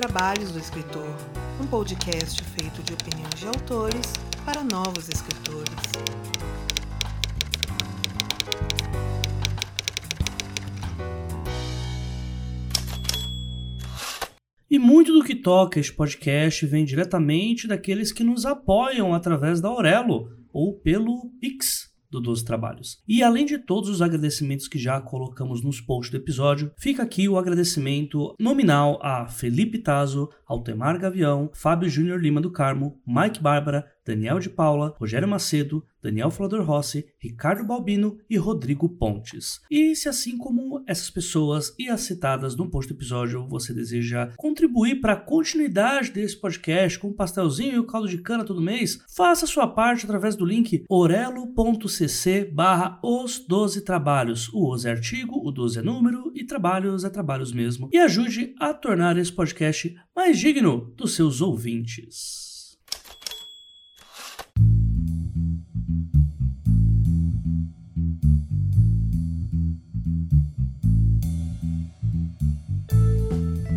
Trabalhos do Escritor, um podcast feito de opiniões de autores para novos escritores. E muito do que toca este podcast vem diretamente daqueles que nos apoiam através da Aurelo ou pelo Pix do 12 Trabalhos. E além de todos os agradecimentos que já colocamos nos posts do episódio, fica aqui o agradecimento nominal a Felipe Tazo, Altemar Gavião, Fábio Júnior Lima do Carmo, Mike Bárbara, Daniel de Paula, Rogério Macedo, Daniel Flodor Rossi, Ricardo Balbino e Rodrigo Pontes. E se assim como essas pessoas e as citadas no post do episódio você deseja contribuir para a continuidade desse podcast com um pastelzinho e o caldo de cana todo mês, faça sua parte através do link orelo.cc barra os 12 trabalhos. O os é artigo, o 12 é número e trabalhos é trabalhos mesmo. E ajude a tornar esse podcast mais digno dos seus ouvintes.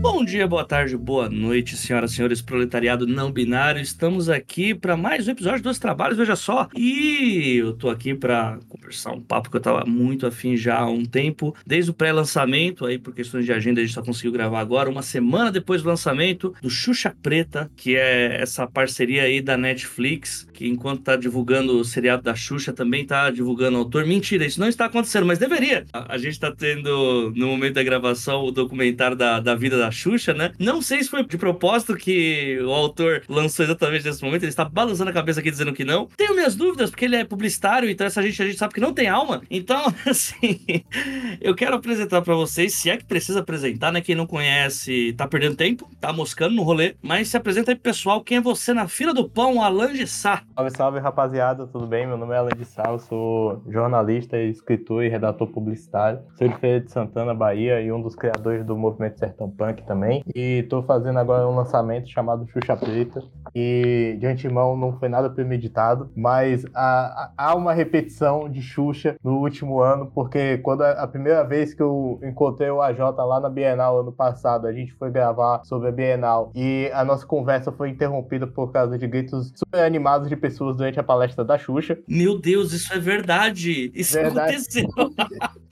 Bom dia, boa tarde, boa noite, senhoras e senhores, proletariado não binário. Estamos aqui para mais um episódio dos trabalhos, veja só. E eu tô aqui para conversar um papo que eu tava muito afim já há um tempo, desde o pré-lançamento, aí por questões de agenda a gente só conseguiu gravar agora, uma semana depois do lançamento do Xuxa Preta, que é essa parceria aí da Netflix, que enquanto tá divulgando o seriado da Xuxa, também tá divulgando o autor. Mentira, isso não está acontecendo, mas deveria. A, gente tá tendo, no momento da gravação, o documentário da, da vida da Xuxa, né? Não sei se foi de propósito que o autor lançou exatamente nesse momento, ele está balançando a cabeça aqui dizendo que não. Tenho minhas dúvidas, porque ele é publicitário, então essa gente a gente sabe que não tem alma. Então, assim, eu quero apresentar para vocês, se é que precisa apresentar, né? Quem não conhece, tá perdendo tempo, tá moscando no rolê, mas se apresenta aí pessoal, quem é você na fila do pão, Alan de Sá. Salve, salve, rapaziada, tudo bem? Meu nome é Alan de Sá, eu sou jornalista, escritor e redator publicitário. Sou de Feira de Santana, Bahia, e um dos criadores do movimento Sertão Punk também. E tô fazendo agora um lançamento chamado Xuxa Preta. E de antemão não foi nada premeditado, mas há, uma repetição de Xuxa no último ano, porque quando a, a, primeira vez que eu encontrei o AJ lá na Bienal ano passado, a gente foi gravar sobre a Bienal e a nossa conversa foi interrompida por causa de gritos super animados de pessoas durante a palestra da Xuxa. Meu Deus, isso é verdade! Isso verdade. aconteceu!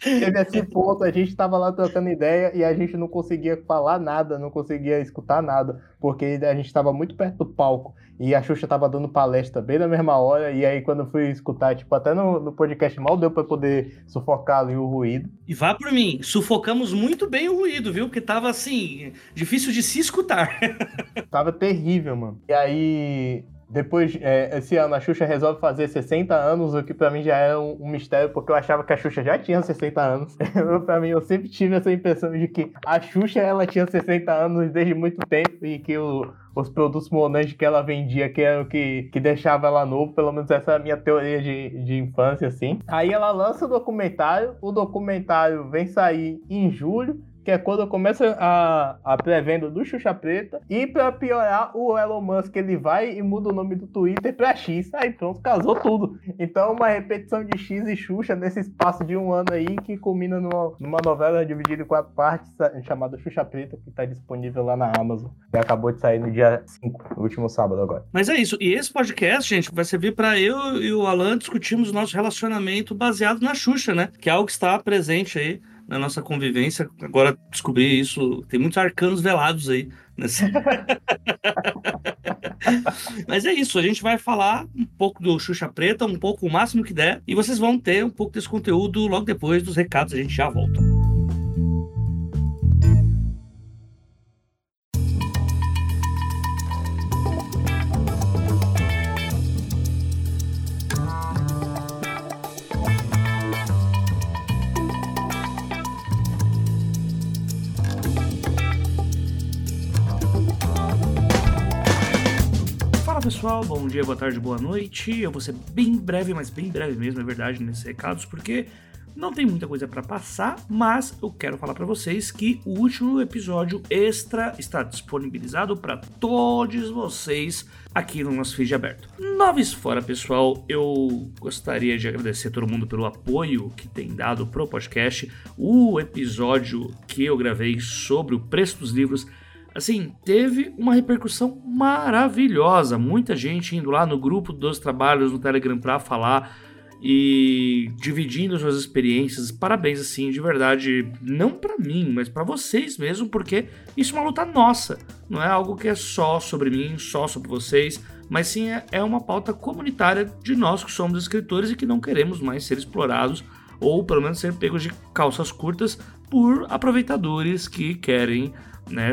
Teve esse ponto, a gente tava lá trocando ideia e a gente não conseguia falar nada, não conseguia escutar nada, porque a gente estava muito perto do palco e a Xuxa tava dando palestra bem na mesma hora, e aí quando eu fui escutar, tipo, até no, no podcast mal deu para poder sufocar ali o ruído. E vá por mim, sufocamos muito bem o ruído, viu? Que tava assim, difícil de se escutar. tava terrível, mano. E aí depois, é, esse ano, a Xuxa resolve fazer 60 anos, o que para mim já é um, um, mistério, porque eu achava que a Xuxa já tinha 60 anos. para mim, eu sempre tive essa impressão de que a Xuxa ela tinha 60 anos desde muito tempo e que o, os produtos Monange que ela vendia, que era o que, que deixava ela novo, pelo menos essa é a minha teoria de, de infância, assim. Aí ela lança o documentário, o documentário vem sair em julho, que é quando começa a, a pré-venda do Xuxa Preta. E para piorar, o Elon Musk ele vai e muda o nome do Twitter para X. Aí pronto, casou tudo. Então, uma repetição de X e Xuxa nesse espaço de um ano aí que culmina numa, numa novela dividida em quatro partes chamada Xuxa Preta, que está disponível lá na Amazon. E acabou de sair no dia 5, no último sábado agora. Mas é isso. E esse podcast, gente, vai servir para eu e o Alan discutirmos o nosso relacionamento baseado na Xuxa, né? Que é algo que está presente aí na nossa convivência. Agora descobri isso, tem muitos arcanos velados aí. Nessa... Mas é isso, a gente vai falar um pouco do Xuxa Preta, um pouco o máximo que der, e vocês vão ter um pouco desse conteúdo logo depois dos recados, a gente já volta. Pessoal, bom dia, boa tarde, boa noite. Eu vou ser bem breve, mas bem breve mesmo, é verdade, nesses recados, porque não tem muita coisa para passar, mas eu quero falar para vocês que o último episódio extra está disponibilizado para todos vocês aqui no nosso feed aberto. Noves fora, pessoal, eu gostaria de agradecer a todo mundo pelo apoio que tem dado pro podcast. O episódio que eu gravei sobre o preço dos livros assim, teve uma repercussão maravilhosa. Muita gente indo lá no grupo dos trabalhos no Telegram para falar e dividindo suas experiências. Parabéns, assim, de verdade, não para mim, mas para vocês mesmo, porque isso é uma luta nossa. Não é algo que é só sobre mim, só sobre vocês, mas sim é, é uma pauta comunitária de nós que somos escritores e que não queremos mais ser explorados ou pelo menos ser pegos de calças curtas por aproveitadores que querem né,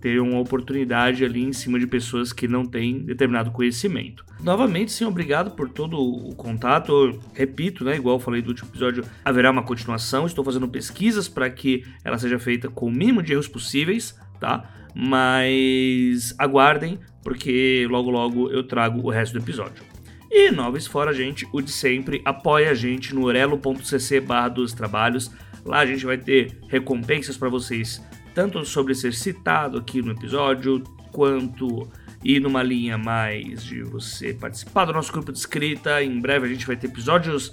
ter uma oportunidade ali em cima de pessoas que não têm determinado conhecimento. Novamente, sim, obrigado por todo o contato. Eu repito, né, igual eu falei do último episódio, haverá uma continuação. Estou fazendo pesquisas para que ela seja feita com o mínimo de erros possíveis, tá? Mas aguardem, porque logo logo eu trago o resto do episódio. E Noves Fora, gente, o de sempre, apoia a gente no orelo.cc barra dos trabalhos. Lá a gente vai ter recompensas para vocês tanto sobre ser citado aqui no episódio, quanto ir numa linha mais de você participar do nosso grupo de escrita. Em breve a gente vai ter episódios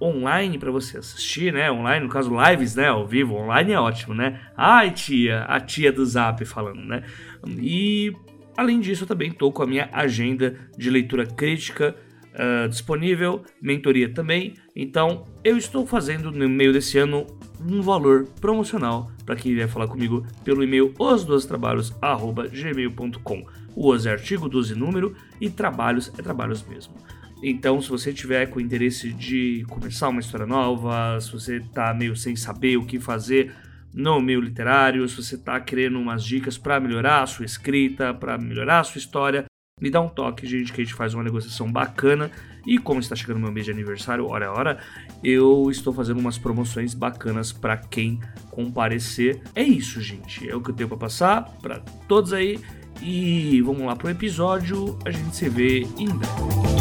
online para você assistir, né? Online, no caso, lives, né? Ao vivo, online é ótimo, né? Ai, tia, a tia do Zap falando, né? E além disso, eu também estou com a minha agenda de leitura crítica uh, disponível, mentoria também. Então, eu estou fazendo no meio desse ano um valor promocional para quem vier falar comigo pelo e-mail os12trabalhos@gmail.com. O os é artigo 12 número e trabalhos é trabalhos mesmo. Então, se você tiver com interesse de começar uma história nova, se você está meio sem saber o que fazer no meio literário, se você está querendo umas dicas para melhorar a sua escrita, para melhorar a sua história, me dá um toque, gente, que a gente faz uma negociação bacana. E como está chegando meu mês de aniversário, hora a hora, eu estou fazendo umas promoções bacanas para quem comparecer. É isso, gente. É o que eu tenho para passar para todos aí. E vamos lá pro episódio. A gente se vê em breve.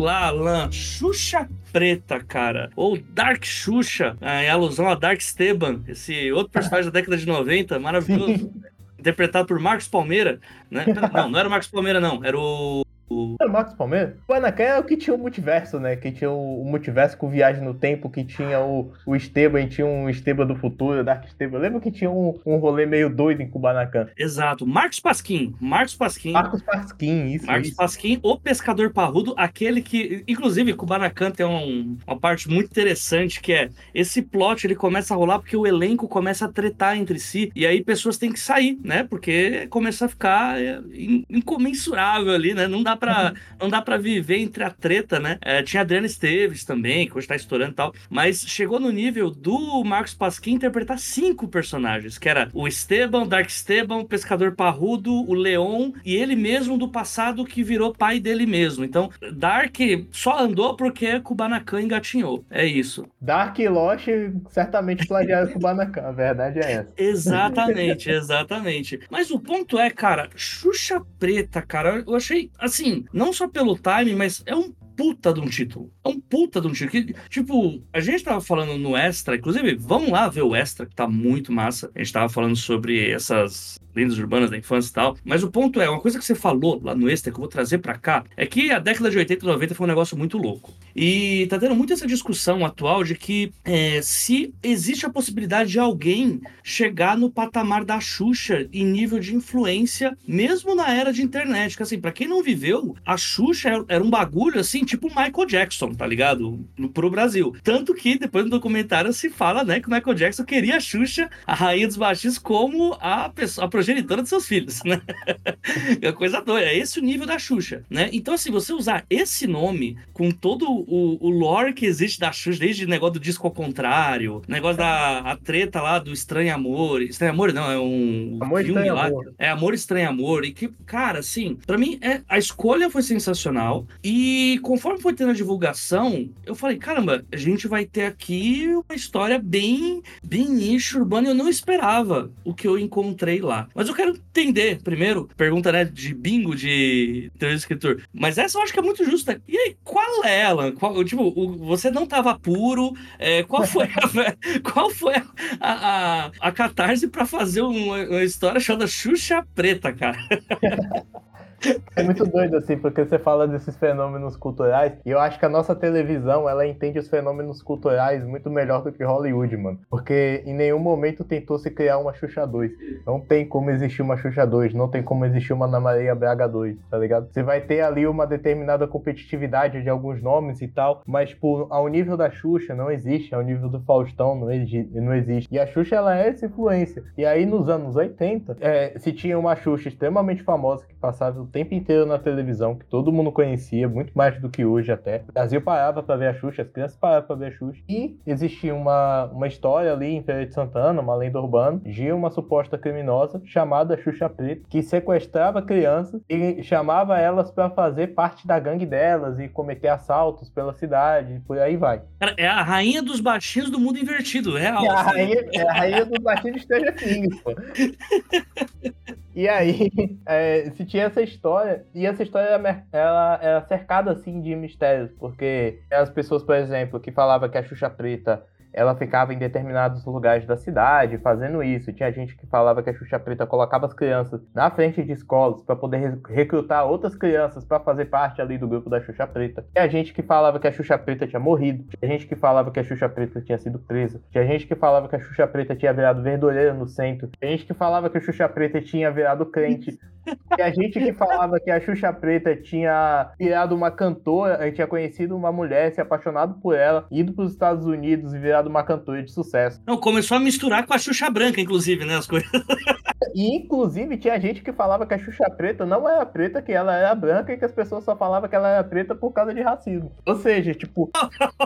Lá, Alan. Xuxa Preta, cara. Ou Dark Xuxa, é, em alusão a Dark Esteban, esse outro personagem da década de 90, maravilhoso. interpretado por Marcos Palmeira, né? Não, não era o Marcos Palmeira, não. Era o o... Era o Marcos Palmeira? O Anakin é o que tinha o multiverso, né? Que tinha o, multiverso com viagem no tempo, que tinha o, o Esteban, tinha um Esteban do futuro, Dark Esteban. Lembra que tinha um, um rolê meio doido em Kubanacan? Exato. Marcos Pasquim. Marcos Pasquim. Marcos Pasquim, isso. Marcos isso. Pasquim, o pescador parrudo, aquele que. Inclusive, Kubanacan tem um, uma parte muito interessante que é esse plot ele começa a rolar porque o elenco começa a tretar entre si e aí pessoas têm que sair, né? Porque começa a ficar é, incomensurável ali, né? Não dá pra, não dá pra viver entre a treta, né? É, tinha Adriana Esteves também, que hoje tá estourando e tal. Mas chegou no nível do Marcos Pasquim interpretar cinco personagens, que era o Esteban, Dark Esteban, o Pescador Parrudo, o Leon e ele mesmo do passado que virou pai dele mesmo. Então, Dark só andou porque Kubanacan engatinhou. É isso. Dark e Lost certamente plagiaram Kubanacan, a verdade é essa. Exatamente, exatamente. Mas o ponto é, cara, Xuxa Preta, cara, eu achei, assim, assim, não só pelo time, mas é um puta de um título. É um puta de um título. Que, tipo, a gente tava falando no extra, inclusive, vamos lá ver o extra, que tá muito massa. A gente tava falando sobre essas lendas urbanas da infância e tal. Mas o ponto é, uma coisa que você falou lá no extra, que eu vou trazer para cá, é que a década de 80 e 90 foi um negócio muito louco. E tá tendo muito essa discussão atual de que é, se existe a possibilidade de alguém chegar no patamar da Xuxa em nível de influência, mesmo na era de internet. Que assim, pra quem não viveu, a Xuxa era um bagulho assim, tipo Michael Jackson, tá ligado? Pro Brasil. Tanto que depois no documentário se fala, né, que o Michael Jackson queria a Xuxa, a rainha dos baixinhos, como a pessoa, a progenitora dos seus filhos, né? é coisa doida. É esse o nível da Xuxa, né? Então, assim, você usar esse nome com todo o, o lore que existe da Xuxa, desde o negócio do disco ao contrário, negócio da a treta lá do Estranho Amor. Estranho Amor não, é um amor filme lá. Amor. É Amor Estranho Amor. E que, cara, assim, para mim, é, a escolha foi sensacional. E conforme foi tendo a divulgação, eu falei, caramba, a gente vai ter aqui uma história bem, bem nicho urbano. Eu não esperava o que eu encontrei lá Mas eu quero entender, primeiro, pergunta, né, de bingo de de escritor. Mas essa eu acho que é muito justa. E aí, qual é, Alan? Qual, tipo, o, você não tava puro, é, qual foi a, qual foi a, a, a catarse pra fazer uma, uma história chamada Xuxa Preta, cara? É muito doido, assim, porque você fala desses fenômenos culturais, e eu acho que a nossa televisão, ela entende os fenômenos culturais muito melhor do que Hollywood, mano. Porque em nenhum momento tentou se criar uma Xuxa 2. Não tem como existir uma Xuxa 2, não tem como existir uma Ana Maria Braga 2, tá ligado? Você vai ter ali uma determinada competitividade de alguns nomes e tal, mas, tipo, ao nível da Xuxa não existe, ao nível do Faustão não, não existe. E a Xuxa, ela é essa influência. E aí, nos anos 80, é, se tinha uma Xuxa extremamente famosa que passava tempo inteiro na televisão, que todo mundo conhecia, muito mais do que hoje até. O Brasil parava para ver a Xuxa, as crianças paravam para ver a Xuxa. E existia uma, uma história ali em Feira de Santana, uma lenda urbana, de uma suposta criminosa chamada Xuxa Preta, que sequestrava crianças e chamava elas para fazer parte da gangue delas e cometer assaltos pela cidade, e por aí vai. Cara, é a rainha dos baixinhos do mundo invertido, real. É a rainha, é a rainha dos baixinhos de Stranger Things, pô. E aí, é, se tinha essa história, e essa história ela era cercada assim de mistérios, porque as pessoas, por exemplo, que falavam que a Xuxa Preta ela ficava em determinados lugares da cidade fazendo isso. Tinha gente que falava que a Xuxa Preta colocava as crianças na frente de escolas para poder recrutar outras crianças para fazer parte ali do grupo da Xuxa Preta. Tinha gente que falava que a Xuxa Preta tinha morrido. Tinha gente que falava que a Xuxa Preta tinha sido presa. Tinha gente que falava que a Xuxa Preta tinha virado verdureira no centro. Tinha gente que falava que a Xuxa Preta tinha virado crente. Tinha gente que falava que a Xuxa Preta tinha virado uma cantora, tinha conhecido uma mulher, se apaixonado por ela, ido para os Estados Unidos e virado virado uma cantora de sucesso. Não, começou a misturar com a Xuxa Branca, inclusive, né? As coisas. E, inclusive, tinha gente que falava que a Xuxa Preta não era preta, que ela era branca e que as pessoas só falavam que ela era preta por causa de racismo. Ou seja, tipo,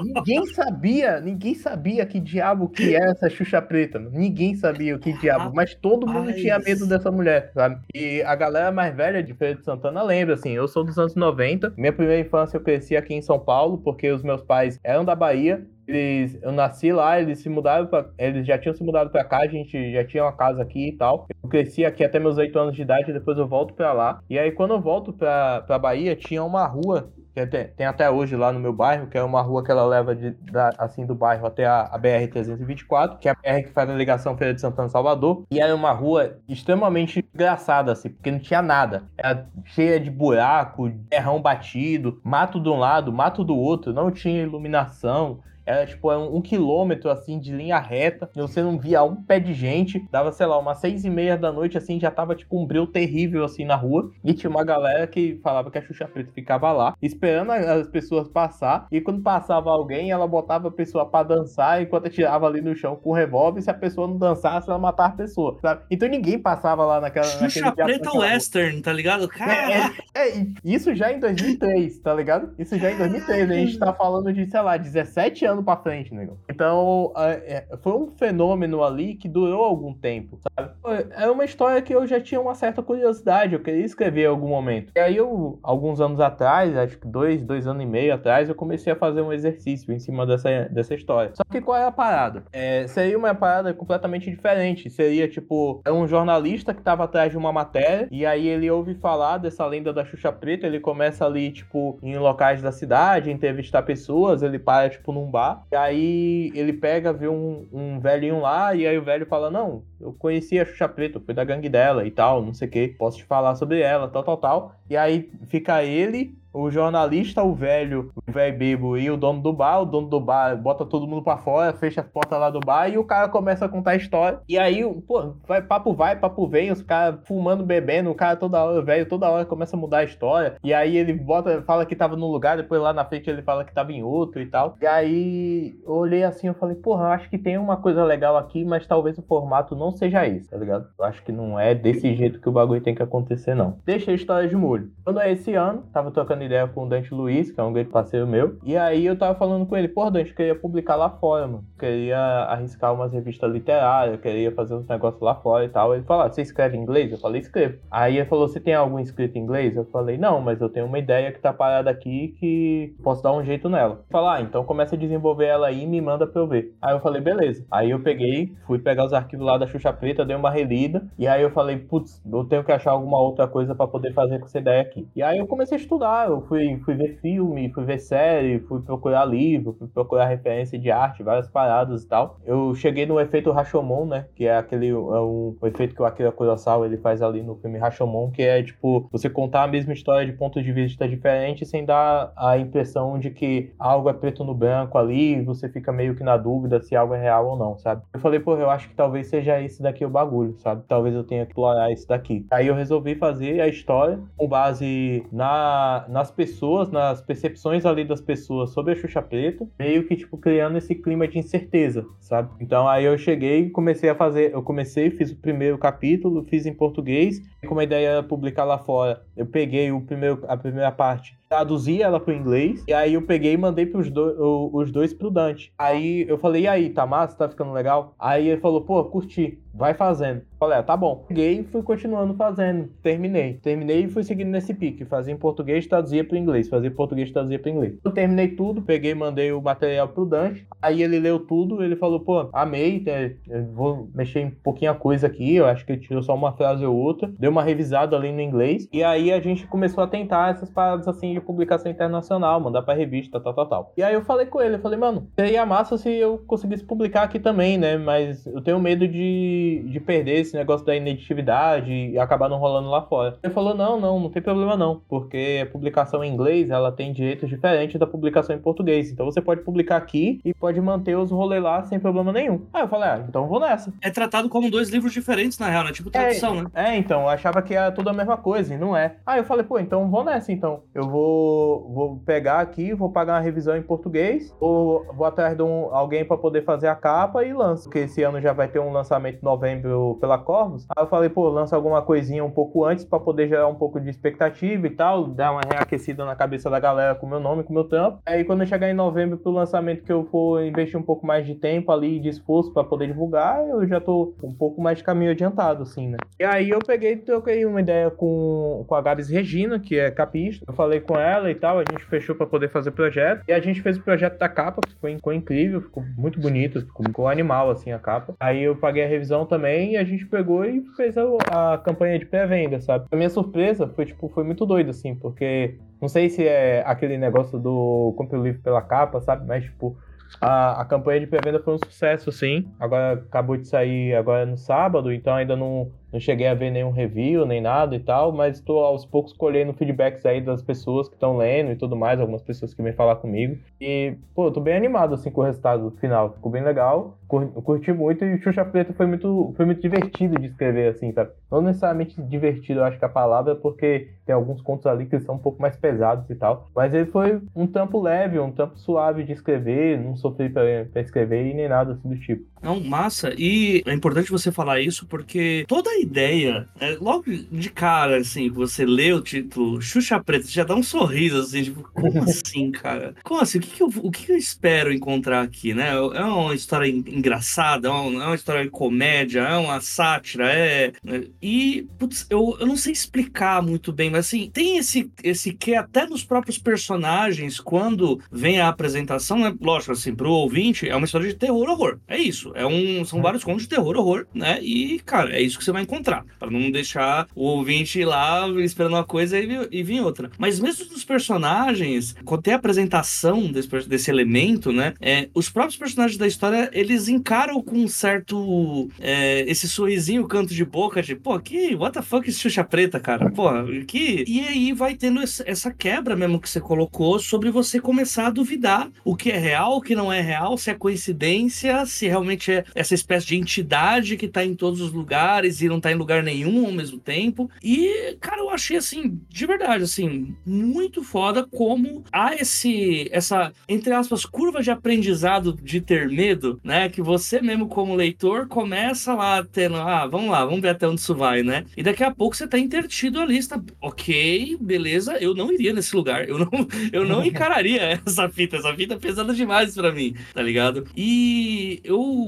ninguém sabia, ninguém sabia que diabo que era essa Xuxa Preta. Ninguém sabia o que diabo, mas todo mundo tinha medo dessa mulher, sabe? E a galera mais velha de Feira de Santana lembra, assim, eu sou dos anos 90, minha primeira infância eu cresci aqui em São Paulo, porque os meus pais eram da Bahia, eles, eu nasci lá, eles se mudaram para, eles já tinham se mudado para cá, a gente já tinha uma casa aqui e tal. Eu cresci aqui até meus oito anos de idade, depois eu volto para lá. E aí quando eu volto para para Bahia, tinha uma rua que tem, tem, até hoje lá no meu bairro, que é uma rua que ela leva de, da, assim do bairro até a, a BR-324, que é a BR que faz a ligação Feira de Santana Salvador, e era uma rua extremamente engraçada, assim, porque não tinha nada. Era cheia de buraco, terrão batido, mato de um lado, mato do outro, não tinha iluminação. Era tipo um, um, quilômetro assim de linha reta. E você não via um pé de gente. Dava, sei lá, umas seis e meia da noite, assim, já tava tipo um breu terrível assim na rua. E tinha uma galera que falava que a Xuxa Preta ficava lá, esperando as pessoas passar. E quando passava alguém, ela botava a pessoa para dançar enquanto tirava ali no chão com o revólver. Se a pessoa não dançasse, ela matava a pessoa. Sabe? Então ninguém passava lá naquela. Xuxa Preta Western, tá ligado? Cara. É, é, é, isso já em 2003, tá ligado? Isso já em 2003. A gente tá falando de, sei lá, 17 anos anos pra frente, negão. Então, é, foi um fenômeno ali que durou algum tempo, sabe? É uma história que eu já tinha uma certa curiosidade, eu queria escrever em algum momento. E aí, eu, alguns anos atrás, acho que dois, dois anos e meio atrás, eu comecei a fazer um exercício em cima dessa, dessa história. Só que qual é a parada? É, seria uma parada completamente diferente. Seria, tipo, é um jornalista que tava atrás de uma matéria, e aí ele ouve falar dessa lenda da Xuxa Preta, ele começa ali, tipo, em locais da cidade, entrevistar pessoas, ele para, tipo, num bar, lá. E aí ele pega, vê um, um velhinho lá, e aí o velho fala: Não, eu conheci a Xuxa Preta, fui da gangue dela e tal, não sei o que, posso te falar sobre ela, tal, tal, tal. E aí fica ele o jornalista, o velho, o velho bebo e o dono do bar, o dono do bar bota todo mundo para fora, fecha as portas lá do bar e o cara começa a contar a história. E aí, pô, vai, papo vai, papo vem, os caras fumando, bebendo, o cara toda hora, velho toda hora começa a mudar a história. E aí ele bota, fala que tava num lugar, depois lá na frente ele fala que tava em outro e tal. E aí eu olhei assim, eu falei, porra, acho que tem uma coisa legal aqui, mas talvez o formato não seja esse, tá ligado? Eu acho que não é desse jeito que o bagulho tem que acontecer, não. Deixa a história de molho. Quando é esse ano, tava trocando ideia com o Dante Luiz, que é um grande parceiro meu. E aí eu tava falando com ele, pô, Dante, eu queria publicar lá fora, mano. Queria arriscar umas revistas literárias, queria fazer uns negócios lá fora e tal. Ele falou, ah, você escreve inglês? Eu falei, escrevo. Aí ele falou, você tem algum escrito em inglês? Eu falei, não, mas eu tenho uma ideia que tá parada aqui que posso dar um jeito nela. Falar, ah, então começa a desenvolver ela aí e me manda pra eu ver. Aí eu falei, beleza. Aí eu peguei, fui pegar os arquivos lá da Xuxa Preta, dei uma relida, e aí eu falei, putz, eu tenho que achar alguma outra coisa para poder fazer com essa ideia aqui. E aí eu comecei a estudar, eu fui, fui ver filme, fui ver série, fui procurar livro, fui procurar referência de arte, várias paradas e tal. Eu cheguei no efeito Rashomon, né? Que é aquele é um, um efeito que o Akira Kurosawa ele faz ali no filme Rashomon, que é tipo você contar a mesma história de pontos de vista diferentes sem dar a impressão de que algo é preto no branco ali, você fica meio que na dúvida se algo é real ou não, sabe? Eu falei, pô, eu acho que talvez seja esse daqui o bagulho, sabe? Talvez eu tenha que explorar esse daqui. Aí eu resolvi fazer a história com base na, nas pessoas, nas percepções ali das pessoas sobre a Xuxa Preta, meio que, tipo, criando esse clima de incerteza, sabe? Então aí eu cheguei e comecei a fazer, eu comecei, fiz o primeiro capítulo, fiz em português, como a ideia era publicar lá fora, eu peguei o primeiro, a primeira parte traduzi ela pro inglês, e aí eu peguei e mandei pros do, os dois pro Dante. Aí eu falei, e aí, tá massa? Tá ficando legal? Aí ele falou, pô, curti, vai fazendo. Falei, ah, tá bom. Peguei e fui continuando fazendo. Terminei. Terminei e fui seguindo nesse pique. Fazia em português, traduzia pro inglês. Fazia em português, traduzia pro inglês. Eu terminei tudo, peguei e mandei o material pro Dante. Aí ele leu tudo, ele falou, pô, amei, é, vou mexer um pouquinho a coisa aqui. Eu acho que ele tirou só uma frase ou outra. Deu uma revisada ali no inglês. E aí a gente começou a tentar essas paradas assim de publicação internacional, mandar pra revista, tal, tal, tal. E aí eu falei com ele, eu falei, mano, seria massa se eu conseguisse publicar aqui também, né? Mas eu tenho medo de, de perder esse negócio da ineditividade e acabar não rolando lá fora. Ele falou, não, não, não tem problema não, porque a publicação em inglês, ela tem direitos diferentes da publicação em português. Então você pode publicar aqui e pode manter os rolês lá sem problema nenhum. Aí eu falei, ah, então vou nessa. É tratado como dois livros diferentes, na real, né? Tipo tradução, é, né? É, então, eu achava que era tudo a mesma coisa, e não é. Aí eu falei, pô, então vou nessa, então. Eu vou, vou pegar aqui, vou pagar uma revisão em português, ou vou atrás de um, alguém para poder fazer a capa e lanço. Porque esse ano já vai ter um lançamento em novembro pela Corvus. Aí eu falei, pô, lança alguma coisinha um pouco antes para poder gerar um pouco de expectativa e tal, dar uma reaquecida na cabeça da galera com meu nome, com meu trampo. Aí quando eu chegar em novembro pro lançamento que eu for investir um pouco mais de tempo ali, de esforço para poder divulgar, eu já tô um pouco mais de caminho adiantado, assim, né? E aí eu peguei troquei uma ideia com, com a Gabs Regina, que é capista. Eu falei com ela e tal, a gente fechou para poder fazer o projeto. E a gente fez o projeto da capa, que ficou, ficou incrível, ficou muito bonito, ficou, ficou animal, assim, a capa. Aí eu paguei a revisão também e a gente pegou e fez a, a campanha de pré-venda, sabe? A minha surpresa foi, tipo, foi muito doido, assim, porque não sei se é aquele negócio do compre o livro pela capa, sabe? Mas, tipo, a, a campanha de pré-venda foi um sucesso, sim. Agora acabou de sair agora no sábado, então ainda não, não cheguei a ver nenhum review, nem nada e tal, mas estou aos poucos colhendo feedbacks aí das pessoas que estão lendo e tudo mais, algumas pessoas que vêm falar comigo. E, pô, tô bem animado, assim, com o resultado final. Ficou bem legal, curti muito e Xuxa Preta foi muito, foi muito divertido de escrever, assim, sabe? Não necessariamente divertido, eu acho que a palavra, porque tem alguns contos ali que são um pouco mais pesados e tal, mas ele foi um tampo leve, um tampo suave de escrever, não sofri pra escrever e nem nada assim do tipo. Não, massa. E é importante você falar isso porque toda a ideia, é, logo de cara, assim, você lê o título Xuxa Preta, já dá um sorriso, assim, tipo, como assim, cara? Como assim? O que, que eu, o que eu espero encontrar aqui, né? É uma história engraçada, é uma, é uma história de comédia, é uma sátira, é. é e, putz, eu, eu não sei explicar muito bem, mas assim, tem esse, esse que até nos próprios personagens, quando vem a apresentação, né? Lógico, assim, pro ouvinte, é uma história de terror horror. É isso. É um, são vários contos de terror horror, né? E, cara, é isso que você vai encontrar. para não deixar o ouvinte ir lá esperando uma coisa e, e vir outra. Mas mesmo dos personagens, quando tem a apresentação desse, desse elemento, né? É, os próprios personagens da história, eles encaram com um certo. É, esse sorrisinho, canto de boca, de, pô, que. What the fuck esse Xuxa Preta, cara? Pô, que. E aí vai tendo essa quebra mesmo que você colocou sobre você começar a duvidar o que é real, o que não é real, se é coincidência, se realmente realmente é essa espécie de entidade que tá em todos os lugares e não tá em lugar nenhum ao mesmo tempo. E, cara, eu achei assim, de verdade, assim, muito foda como há esse, essa, entre aspas, curva de aprendizado de ter medo, né? Que você mesmo, como leitor, começa lá tendo, ah, vamos lá, vamos ver até onde isso vai, né? E daqui a pouco você tá intertido ali, está, ok, beleza, eu não iria nesse lugar, eu não, eu não encararia essa fita, essa fita é pesada demais para mim, tá ligado? E eu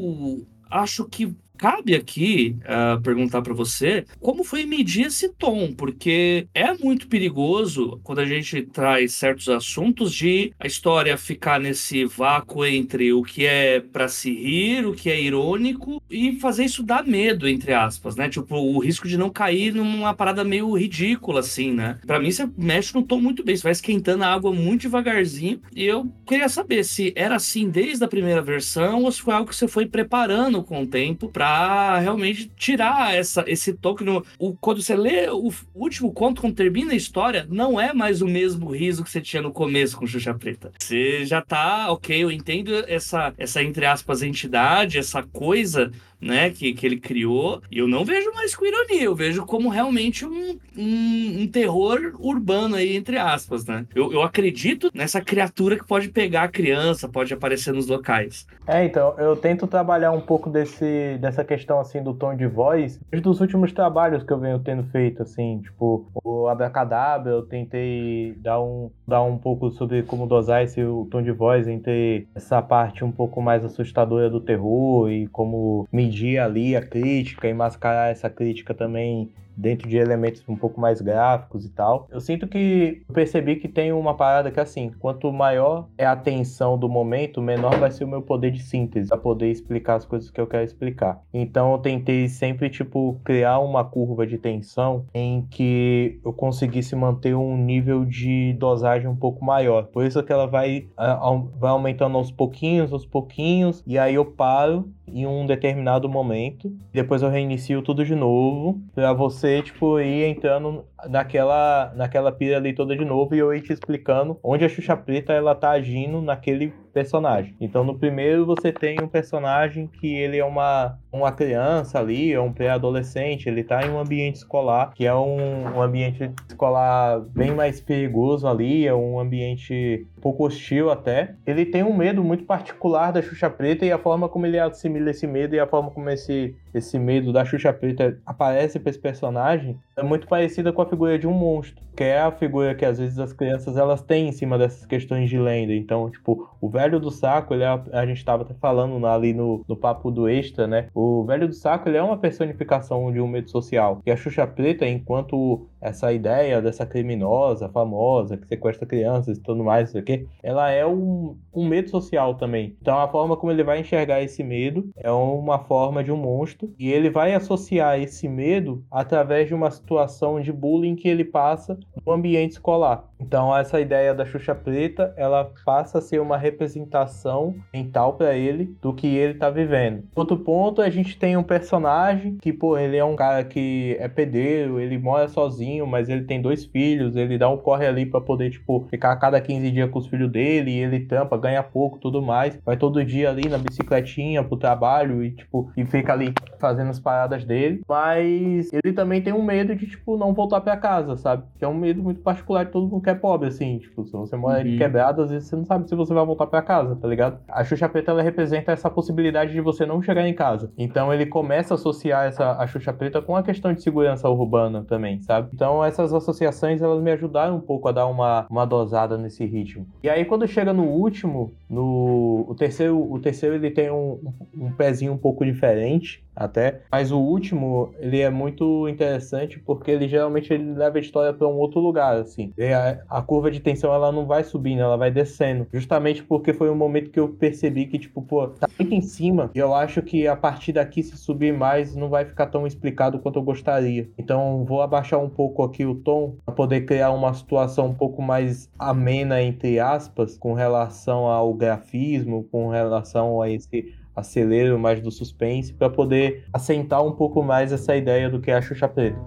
acho que cabe aqui uh, perguntar para você como foi medir esse tom, porque é muito perigoso quando a gente traz certos assuntos de a história ficar nesse vácuo entre o que é para se rir, o que é irônico e fazer isso dar medo, entre aspas, né? Tipo, o risco de não cair numa parada meio ridícula, assim, né? Para mim, você mexe no tom muito bem, você vai esquentando a água muito devagarzinho. E eu queria saber se era assim desde a primeira versão ou se foi algo que você foi preparando com o tempo para para realmente tirar essa, esse toque. O, quando você lê o último conto, quando termina a história, não é mais o mesmo riso que você tinha no começo com Xuxa Preta. Você já tá, ok, eu entendo essa, essa entre aspas, entidade, essa coisa né, que, que ele criou, e eu não vejo mais com ironia, eu vejo como realmente um, um, um terror urbano aí, entre aspas, né? Eu, eu acredito nessa criatura que pode pegar a criança, pode aparecer nos locais. É, então, eu tento trabalhar um pouco desse, dessa questão, assim, do tom de voz, dos últimos trabalhos que eu venho tendo feito, assim, tipo, o Abracadabra, eu tentei dar um, dar um pouco sobre como dosar esse o tom de voz entre essa parte um pouco mais assustadora do terror e como me medir ali a crítica e mascarar essa crítica também dentro de elementos um pouco mais gráficos e tal. Eu sinto que eu percebi que tem uma parada que assim, quanto maior é a tensão do momento, menor vai ser o meu poder de síntese para poder explicar as coisas que eu quero explicar. Então eu tentei sempre tipo criar uma curva de tensão em que eu conseguisse manter um nível de dosagem um pouco maior. Por isso que ela vai vai aumentando aos pouquinhos, aos pouquinhos, e aí eu paro em um determinado momento, depois eu reinicio tudo de novo para você tipo, ir entrando naquela, naquela pira ali toda de novo e eu ir te explicando onde a Xuxa Preta ela tá agindo naquele personagem. Então no primeiro você tem um personagem que ele é uma, uma criança ali, é um pré-adolescente, ele tá em um ambiente escolar, que é um, um ambiente escolar bem mais perigoso ali, é um ambiente um pouco hostil até. Ele tem um medo muito particular da Xuxa Preta e a forma como ele assimila esse medo e a forma como esse, esse medo da Xuxa Preta aparece para esse personagem é muito parecida com a figura de um monstro, que é a figura que às vezes as crianças elas têm em cima dessas questões de lenda. Então, tipo, o velho do saco, ele é, a gente estava até falando ali no, no papo do extra, né? O velho do saco, ele é uma personificação de um medo social. E a Xuxa Preta, enquanto essa ideia dessa criminosa famosa que sequestra crianças e tudo mais, isso aqui, ela é um, um medo social também. Então, a forma como ele vai enxergar esse medo é uma forma de um monstro e ele vai associar esse medo através de uma situação de bullying que ele passa no ambiente escolar. Então essa ideia da Xuxa Preta, ela passa a ser uma representação mental para ele do que ele tá vivendo. Outro ponto, a gente tem um personagem que, pô, ele é um cara que é pedreiro, ele mora sozinho, mas ele tem dois filhos, ele dá um corre ali para poder, tipo, ficar a cada 15 dias com os filhos dele, e ele tampa, ganha pouco, tudo mais. Vai todo dia ali na bicicletinha pro trabalho e, tipo, e fica ali fazendo as paradas dele. Mas ele também tem um medo de, tipo, não voltar para casa, sabe? Que é um medo muito particular de todo mundo que é pobre, assim. Tipo, se você mora uhum. quebrado, às vezes você não sabe se você vai voltar para casa, tá ligado? A Xuxa Preta, ela representa essa possibilidade de você não chegar em casa. Então ele começa a associar essa, a Xuxa Preta com a questão de segurança urbana também, sabe? Então essas associações, elas me ajudaram um pouco a dar uma, uma dosada nesse ritmo. E aí quando chega no último, no o terceiro, o terceiro ele tem um, um pezinho um pouco diferente, até. Mas o último, ele é muito interessante porque ele geralmente ele leva a história para um outro lugar, assim. A, a, curva de tensão ela não vai subindo, ela vai descendo. Justamente porque foi um momento que eu percebi que, tipo, pô, tá muito em cima. E eu acho que a partir daqui, se subir mais, não vai ficar tão explicado quanto eu gostaria. Então, vou abaixar um pouco aqui o tom para poder criar uma situação um pouco mais amena, entre aspas, com relação ao grafismo, com relação a esse acelero mais do suspense para poder assentar um pouco mais essa ideia do que é a Xuxa Preta.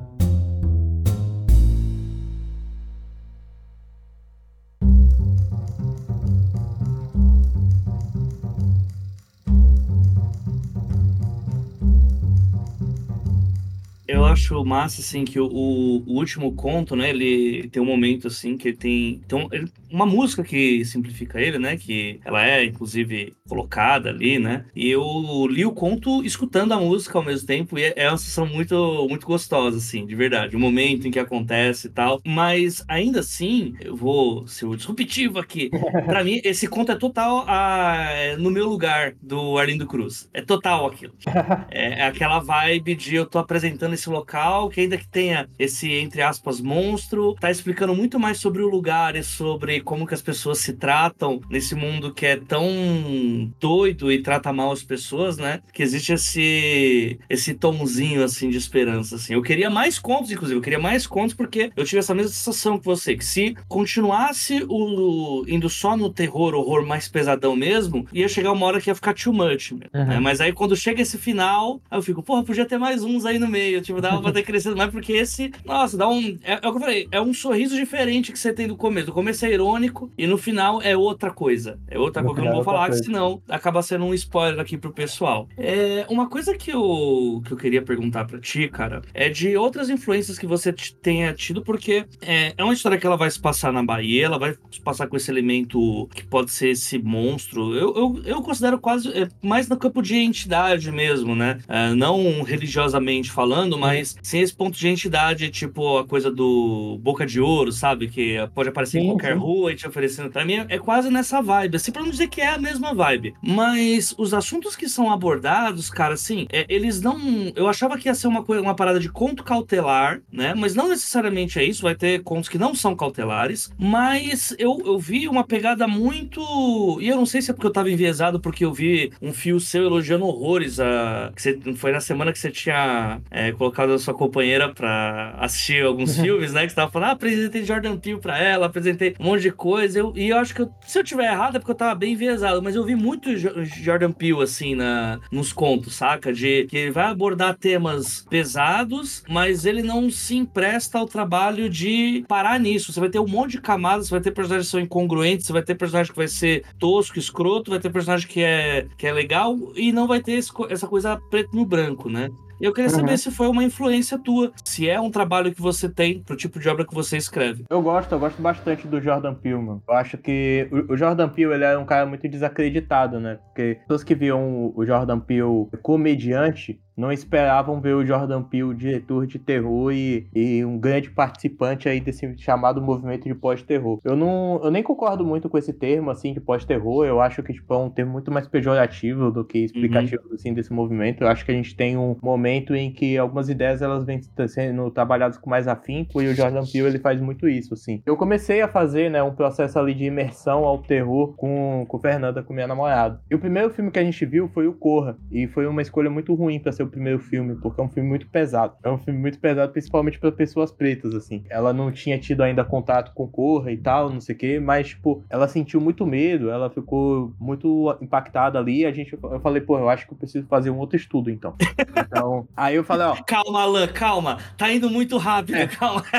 Acho massa, assim, que o, o, último conto, né, ele tem um momento, assim, que ele tem, tem um, uma música que simplifica ele, né, que ela é, inclusive, colocada ali, né, e eu li o conto escutando a música ao mesmo tempo, e é, é uma sensação muito, muito gostosa, assim, de verdade, o momento em que acontece e tal, mas ainda assim, eu vou ser o disruptivo aqui, pra mim, esse conto é total a, é no meu lugar do Arlindo Cruz, é total aquilo, é, é aquela vibe de eu tô apresentando esse local, que ainda que tenha esse, entre aspas, monstro, tá explicando muito mais sobre o lugar e sobre como que as pessoas se tratam nesse mundo que é tão doido e trata mal as pessoas, né? Que existe esse esse tomzinho assim de esperança assim. Eu queria mais contos, inclusive, eu queria mais contos porque eu tive essa mesma sensação que você, que se continuasse o indo só no terror, horror mais pesadão mesmo, ia chegar uma hora que ia ficar too much, uhum. né? Mas aí quando chega esse final, eu fico, porra, podia ter mais uns aí no meio, tipo, pra ter crescido mais porque esse, nossa, dá um, é, é o que eu falei, é um sorriso diferente que você tem do começo. O começo é irônico e no final é outra coisa. É outra coisa que eu não vou falar, que senão acaba sendo um spoiler aqui pro pessoal. É, uma coisa que eu, que eu queria perguntar pra ti, cara, é de outras influências que você tenha tido, porque é, é uma história que ela vai se passar na Bahia, ela vai se passar com esse elemento que pode ser esse monstro. Eu, eu, eu considero quase é, mais no campo de entidade mesmo, né? É, não religiosamente falando, mas sem esse ponto de entidade, tipo a coisa do Boca de Ouro, sabe? Que pode aparecer sim, em qualquer sim. rua e te oferecendo. Pra mim é quase nessa vibe. Assim, pra não dizer que é a mesma vibe. Mas os assuntos que são abordados, cara, assim, é, eles não. Eu achava que ia ser uma, coisa, uma parada de conto cautelar, né? Mas não necessariamente é isso. Vai ter contos que não são cautelares. Mas eu, eu vi uma pegada muito. E eu não sei se é porque eu tava enviesado, porque eu vi um fio seu elogiando horrores. A... Que você... Foi na semana que você tinha é, colocado a sua companheira pra assistir alguns filmes, né? Que você tava falando, ah, apresentei Jordan Peele pra ela, apresentei um monte de coisa. Eu, e eu acho que eu, se eu tiver errado é porque eu tava bem enviesado, mas eu vi muito Jordan Peele, assim, na, nos contos, saca? De que ele vai abordar temas pesados, mas ele não se empresta ao trabalho de parar nisso. Você vai ter um monte de camadas, você vai ter personagens que são incongruentes, você vai ter personagem que vai ser tosco, escroto, vai ter personagem que é, que é legal e não vai ter esse, essa coisa preto no branco, né? Eu queria saber uhum. se foi uma influência tua, se é um trabalho que você tem pro tipo de obra que você escreve. Eu gosto, eu gosto bastante do Jordan Peele, mano. Eu acho que o Jordan Peele, ele é um cara muito desacreditado, né? Porque pessoas que viam o Jordan Peele comediante, não esperavam ver o Jordan Peele, diretor de terror e, e um grande participante aí desse chamado movimento de pós-terror. Eu não, eu nem concordo muito com esse termo assim de pós-terror. Eu acho que tipo é um termo muito mais pejorativo do que explicativo uhum. assim desse movimento. Eu acho que a gente tem um momento em que algumas ideias elas vêm sendo trabalhadas com mais afinco e o Jordan Peele ele faz muito isso assim. Eu comecei a fazer, né, um processo ali de imersão ao terror com com Fernanda, com minha namorada. E o primeiro filme que a gente viu foi o Corra e foi uma escolha muito ruim para ser o primeiro filme, porque é um filme muito pesado. É um filme muito pesado, principalmente para pessoas pretas, assim. Ela não tinha tido ainda contato com Corra e tal, não sei o quê, mas, tipo, ela sentiu muito medo, ela ficou muito impactada ali. A gente, eu falei, pô, eu acho que eu preciso fazer um outro estudo, então. Então, aí eu falei, ó. Calma, Alan, calma. Tá indo muito rápido, é. calma.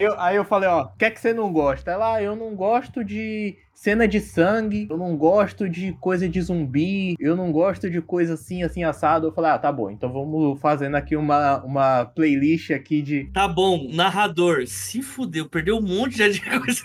Eu, aí eu falei, ó, o que é que você não gosta? Ela, ah, eu não gosto de cena de sangue, eu não gosto de coisa de zumbi, eu não gosto de coisa assim, assim, assado. Eu falei, ah, tá bom, então vamos fazendo aqui uma, uma playlist aqui de. Tá bom, narrador, se fudeu, perdeu um monte de coisa.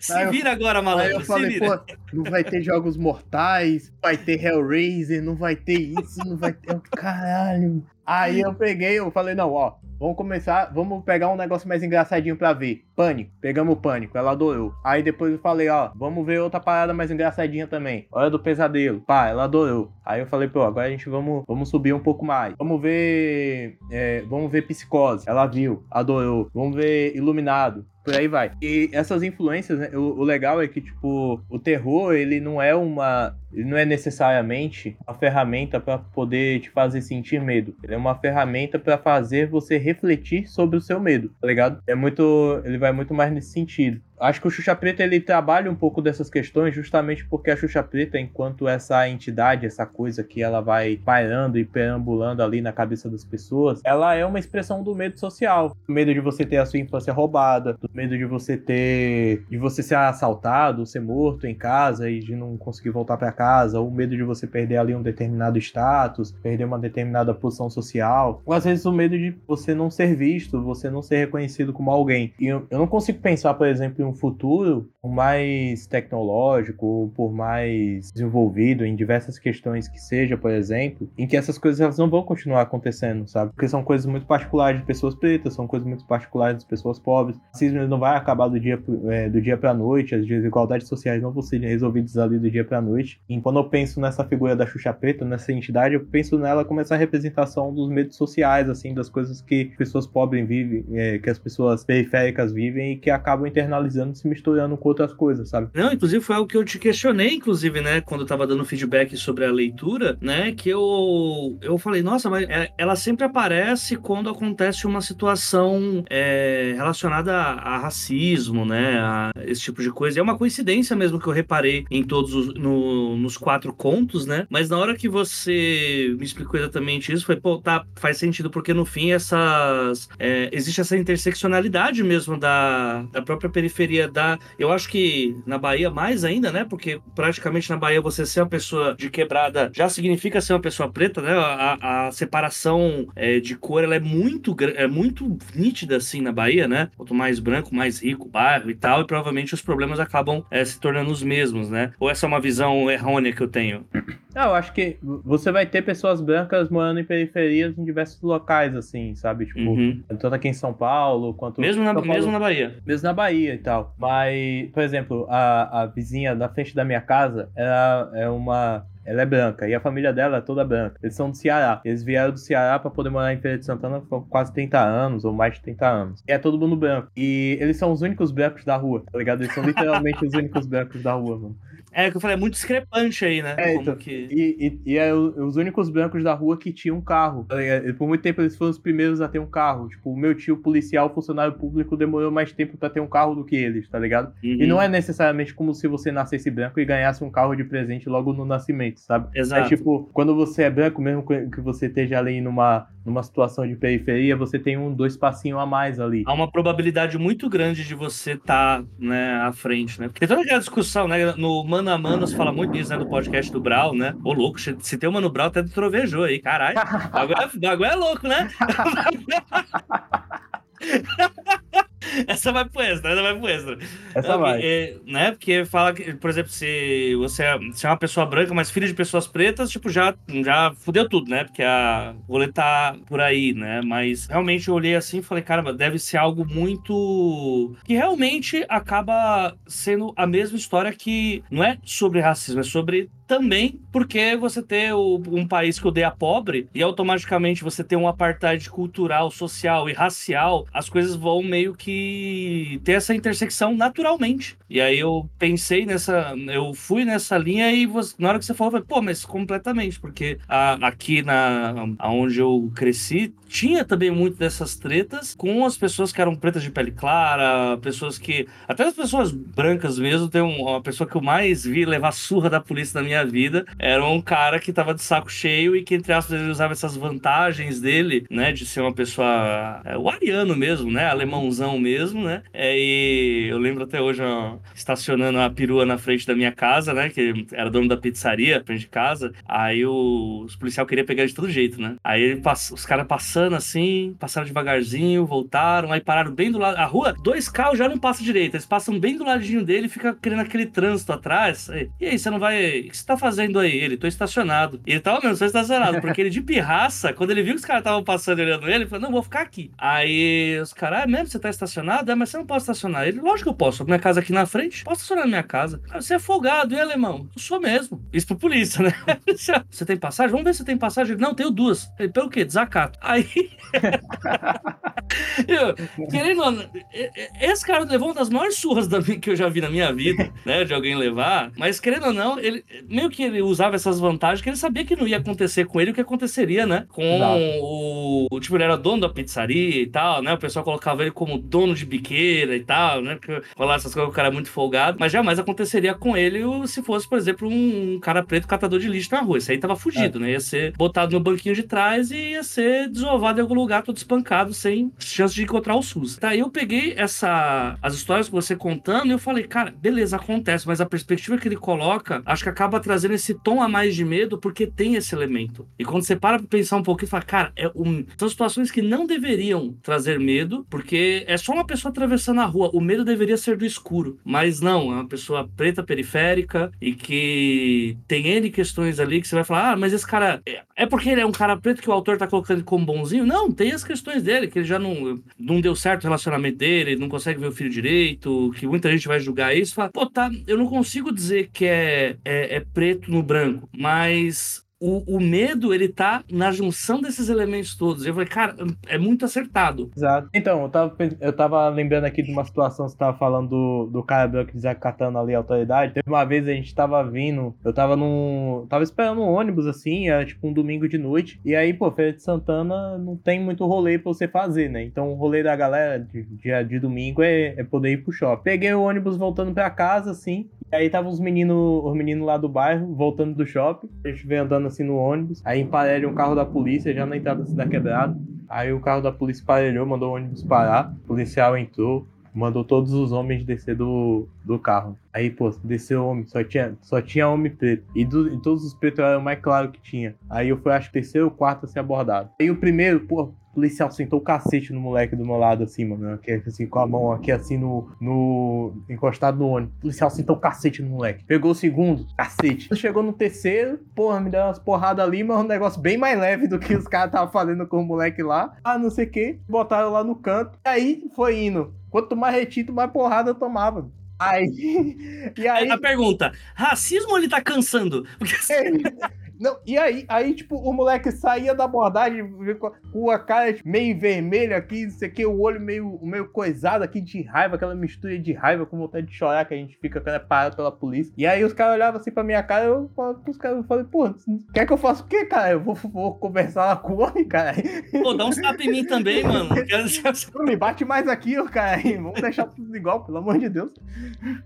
se vira agora, malandro. Aí eu falei, pô, não vai ter jogos mortais, vai ter Hellraiser, não vai ter isso, não vai ter. Caralho. Aí eu peguei, eu falei, não, ó, vamos começar, vamos pegar um negócio mais engraçadinho pra ver. Pânico, pegamos o Pânico, ela adorou. Aí depois eu falei, ó, vamos ver outra parada mais engraçadinha também. Hora do Pesadelo, pá, ela adorou. Aí eu falei, pô, agora a gente vamos, vamos subir um pouco mais. Vamos ver, é, vamos ver Psicose, ela viu, adorou. Vamos ver Iluminado, por aí vai. E essas influências, né, o, o, legal é que, tipo, o terror, ele não é uma. Não é necessariamente uma ferramenta para poder te fazer sentir medo. Ele é uma ferramenta para fazer você refletir sobre o seu medo, tá ligado? É muito. Ele vai muito mais nesse sentido. Acho que o Xuxa Preta ele trabalha um pouco dessas questões justamente porque a Xuxa Preta, enquanto essa entidade, essa coisa que ela vai pairando e perambulando ali na cabeça das pessoas, ela é uma expressão do medo social. Medo de você ter a sua infância roubada, do medo de você ter. de você ser assaltado, ser morto em casa e de não conseguir voltar para casa, o medo de você perder ali um determinado status, perder uma determinada posição social, ou às vezes o medo de você não ser visto, você não ser reconhecido como alguém. E eu, eu não consigo pensar, por exemplo, em um futuro mais tecnológico, por mais desenvolvido em diversas questões que seja, por exemplo, em que essas coisas elas não vão continuar acontecendo, sabe? Porque são coisas muito particulares de pessoas pretas, são coisas muito particulares de pessoas pobres. O racismo não vai acabar do dia, é, do dia pra noite, as desigualdades sociais não vão ser resolvidas ali do dia pra noite. E quando eu penso nessa figura da Xuxa Preta, nessa entidade, eu penso nela como essa representação dos medos sociais, assim, das coisas que pessoas pobres vivem, é, que as pessoas periféricas vivem e que acabam internalizando, se misturando com outras coisas, sabe? Não, inclusive foi algo que eu te questionei, inclusive, né, quando eu tava dando feedback sobre a leitura, né, que eu, eu falei, nossa, mas é, ela sempre aparece quando acontece uma situação é, relacionada a, a, racismo, né, a esse tipo de coisa. É uma coincidência mesmo que eu reparei em todos os, no, nos quatro contos, né, mas na hora que você me explicou exatamente isso, foi, pô, tá, faz sentido, porque no fim essas, é, existe essa interseccionalidade mesmo da, da própria periferia da, eu acho que na Bahia mais ainda, né, porque praticamente na Bahia você ser uma pessoa de quebrada já significa ser uma pessoa preta, né? A, a separação é, de cor ela é muito, é muito nítida assim na Bahia, né? Quanto mais branco, mais rico o bairro e tal, e provavelmente os problemas acabam é, se tornando os mesmos, né? Ou essa é uma visão errônea que eu tenho? Não, eu acho que você vai ter pessoas brancas morando em periferias em diversos locais, assim, sabe? Tipo, uhum. tanto aqui em São Paulo quanto. Mesmo na, Paulo, mesmo na Bahia. Mesmo na Bahia e tal. Mas, por exemplo, a, a vizinha da frente da minha casa, ela é uma ela é branca e a família dela é toda branca. Eles são do Ceará. Eles vieram do Ceará para poder morar em Feira de Santana por quase 30 anos ou mais de 30 anos. E é todo mundo branco. E eles são os únicos brancos da rua, tá ligado? Eles são literalmente os únicos brancos da rua, mano. É, que eu falei, é muito discrepante aí, né? É, então, que... E, e, e é os únicos brancos da rua que tinham um carro. Tá por muito tempo eles foram os primeiros a ter um carro. Tipo, o meu tio policial, funcionário público, demorou mais tempo para ter um carro do que eles, tá ligado? Uhum. E não é necessariamente como se você nascesse branco e ganhasse um carro de presente logo no nascimento, sabe? Exato. É tipo, quando você é branco, mesmo que você esteja ali numa, numa situação de periferia, você tem um, dois passinhos a mais ali. Há uma probabilidade muito grande de você estar, tá, né, à frente, né? Porque tem toda aquela discussão, né? No Mano a Mano se fala muito disso, né? No podcast do Brau, né? Ô, louco, se tem o Mano Brau, até trovejou aí, caralho. Agora, agora é louco, né? Essa vai pro extra, essa vai pro extra. Essa vai. É, né? Porque fala que, por exemplo, se você é, se é uma pessoa branca, mas filho de pessoas pretas, tipo, já, já fudeu tudo, né? Porque a rolê tá por aí, né? Mas realmente eu olhei assim e falei, caramba, deve ser algo muito. que realmente acaba sendo a mesma história que não é sobre racismo, é sobre também porque você ter o, um país que odeia pobre e automaticamente você ter um apartheid cultural, social e racial, as coisas vão meio que ter essa intersecção naturalmente. E aí eu pensei nessa, eu fui nessa linha e você, na hora que você falou, eu falei, pô, mas completamente, porque a, aqui na onde eu cresci tinha também muito dessas tretas com as pessoas que eram pretas de pele clara, pessoas que até as pessoas brancas mesmo, tem uma pessoa que eu mais vi levar surra da polícia na minha minha vida era um cara que tava de saco cheio e que, entre aspas, ele usava essas vantagens dele, né, de ser uma pessoa. É, o ariano mesmo, né, alemãozão mesmo, né. É, e eu lembro até hoje, ó, estacionando a perua na frente da minha casa, né, que era dono da pizzaria, frente de casa. Aí o, os policiais queriam pegar de todo jeito, né. Aí os caras passando assim, passaram devagarzinho, voltaram, aí pararam bem do lado. A rua, dois carros já não passam direito, eles passam bem do ladinho dele e fica querendo aquele trânsito atrás. E aí, você não vai. Você tá fazendo aí? Ele, tô estacionado. E ele tava mesmo, tô estacionado. Porque ele de pirraça, quando ele viu que os caras estavam passando olhando ele, ele falou, não, vou ficar aqui. Aí os caras, ah, mesmo, você tá estacionado? É, mas você não pode estacionar. Ele, lógico que eu posso. Minha casa aqui na frente, posso estacionar na minha casa. Você é folgado, hein, alemão? Eu sou mesmo. Isso pro polícia, né? você tem passagem? Vamos ver se tem passagem. Ele, não, tenho duas. Ele, pelo quê? Desacato. Aí... eu, querendo esse cara levou uma das maiores surras da, que eu já vi na minha vida, né? De alguém levar. Mas querendo ou não, ele meio que ele usava essas vantagens, que ele sabia que não ia acontecer com ele o que aconteceria, né? Com o. Tipo, ele era dono da pizzaria e tal, né? O pessoal colocava ele como dono de biqueira e tal, né? Porque rolar essas coisas, o cara é muito folgado. Mas jamais aconteceria com ele se fosse, por exemplo, um cara preto catador de lixo na rua. Isso aí tava fugido, é. né? Ia ser botado no banquinho de trás e ia ser desovado em algum lugar, todo espancado, sem chance de encontrar o SUS. Tá, eu peguei essa. as histórias que você contando e eu falei, cara, beleza, acontece, mas a perspectiva que ele coloca, acho que acaba trazendo esse tom a mais de medo porque tem esse elemento. E quando você para pra pensar um pouquinho, fala, cara, é um... são situações que não deveriam trazer medo, porque é só uma pessoa atravessando a rua. O medo deveria ser do escuro. Mas não, é uma pessoa preta periférica e que tem N questões ali que você vai falar, ah, mas esse cara. É, é porque ele é um cara preto que o autor tá colocando como bonzinho? Não, tem as questões dele, que ele já não, não deu certo o relacionamento dele, não consegue ver o filho direito, que muita gente vai julgar isso. Fala, pô, tá, eu não consigo dizer que é, é, é preto no branco, mas o, o medo, ele tá na junção desses elementos todos. Eu falei, cara, é muito acertado. Exato. Então, eu tava, eu tava lembrando aqui de uma situação você tava falando do, do cara branco desacatando ali a autoridade. Teve uma vez a gente tava vindo, eu tava num. Tava esperando um ônibus assim, era tipo um domingo de noite. E aí, pô, Feira de Santana não tem muito rolê pra você fazer, né? Então o rolê da galera de, de, de domingo é, é poder ir pro shopping. Peguei o ônibus voltando pra casa, assim. E aí tava os meninos, os meninos lá do bairro, voltando do shopping. A gente veio andando assim no ônibus. Aí emparelha um carro da polícia, já na entrada da quebrada. Aí o carro da polícia emparelhou, mandou o ônibus parar. O policial entrou, mandou todos os homens descer do, do carro. Aí, pô, desceu homem, só tinha, só tinha homem preto. E, do, e todos os pretos eram o mais claro que tinha. Aí eu fui, acho terceiro ou quarto a ser abordado. Aí o primeiro, pô, policial sentou o cacete no moleque do meu lado, assim, mano. Aqui, assim, com a mão aqui, assim, no, no. encostado no ônibus. O policial sentou o cacete no moleque. Pegou o segundo, cacete. Chegou no terceiro, porra, me deu umas porradas ali, mas um negócio bem mais leve do que os caras estavam fazendo com o moleque lá. Ah, não sei o que. Botaram lá no canto. E aí foi indo. Quanto mais retinto, mais porrada eu tomava. Aí, e aí... A pergunta, racismo ou ele tá cansando? Porque... Não, e aí, aí, tipo, o moleque saía da abordagem com a cara meio vermelha aqui, não sei o que, o olho meio, meio coisado aqui de raiva, aquela mistura de raiva com vontade de chorar que a gente fica quando é parado pela polícia. E aí os caras olhavam assim pra minha cara, eu os caras, falei, pô, quer que eu faça o quê, cara? Eu vou, vou conversar lá com o homem, cara. Pô, dá um tapa em mim também, mano. Não me bate mais aqui, ó, cara. Vamos deixar tudo igual, pelo amor de Deus.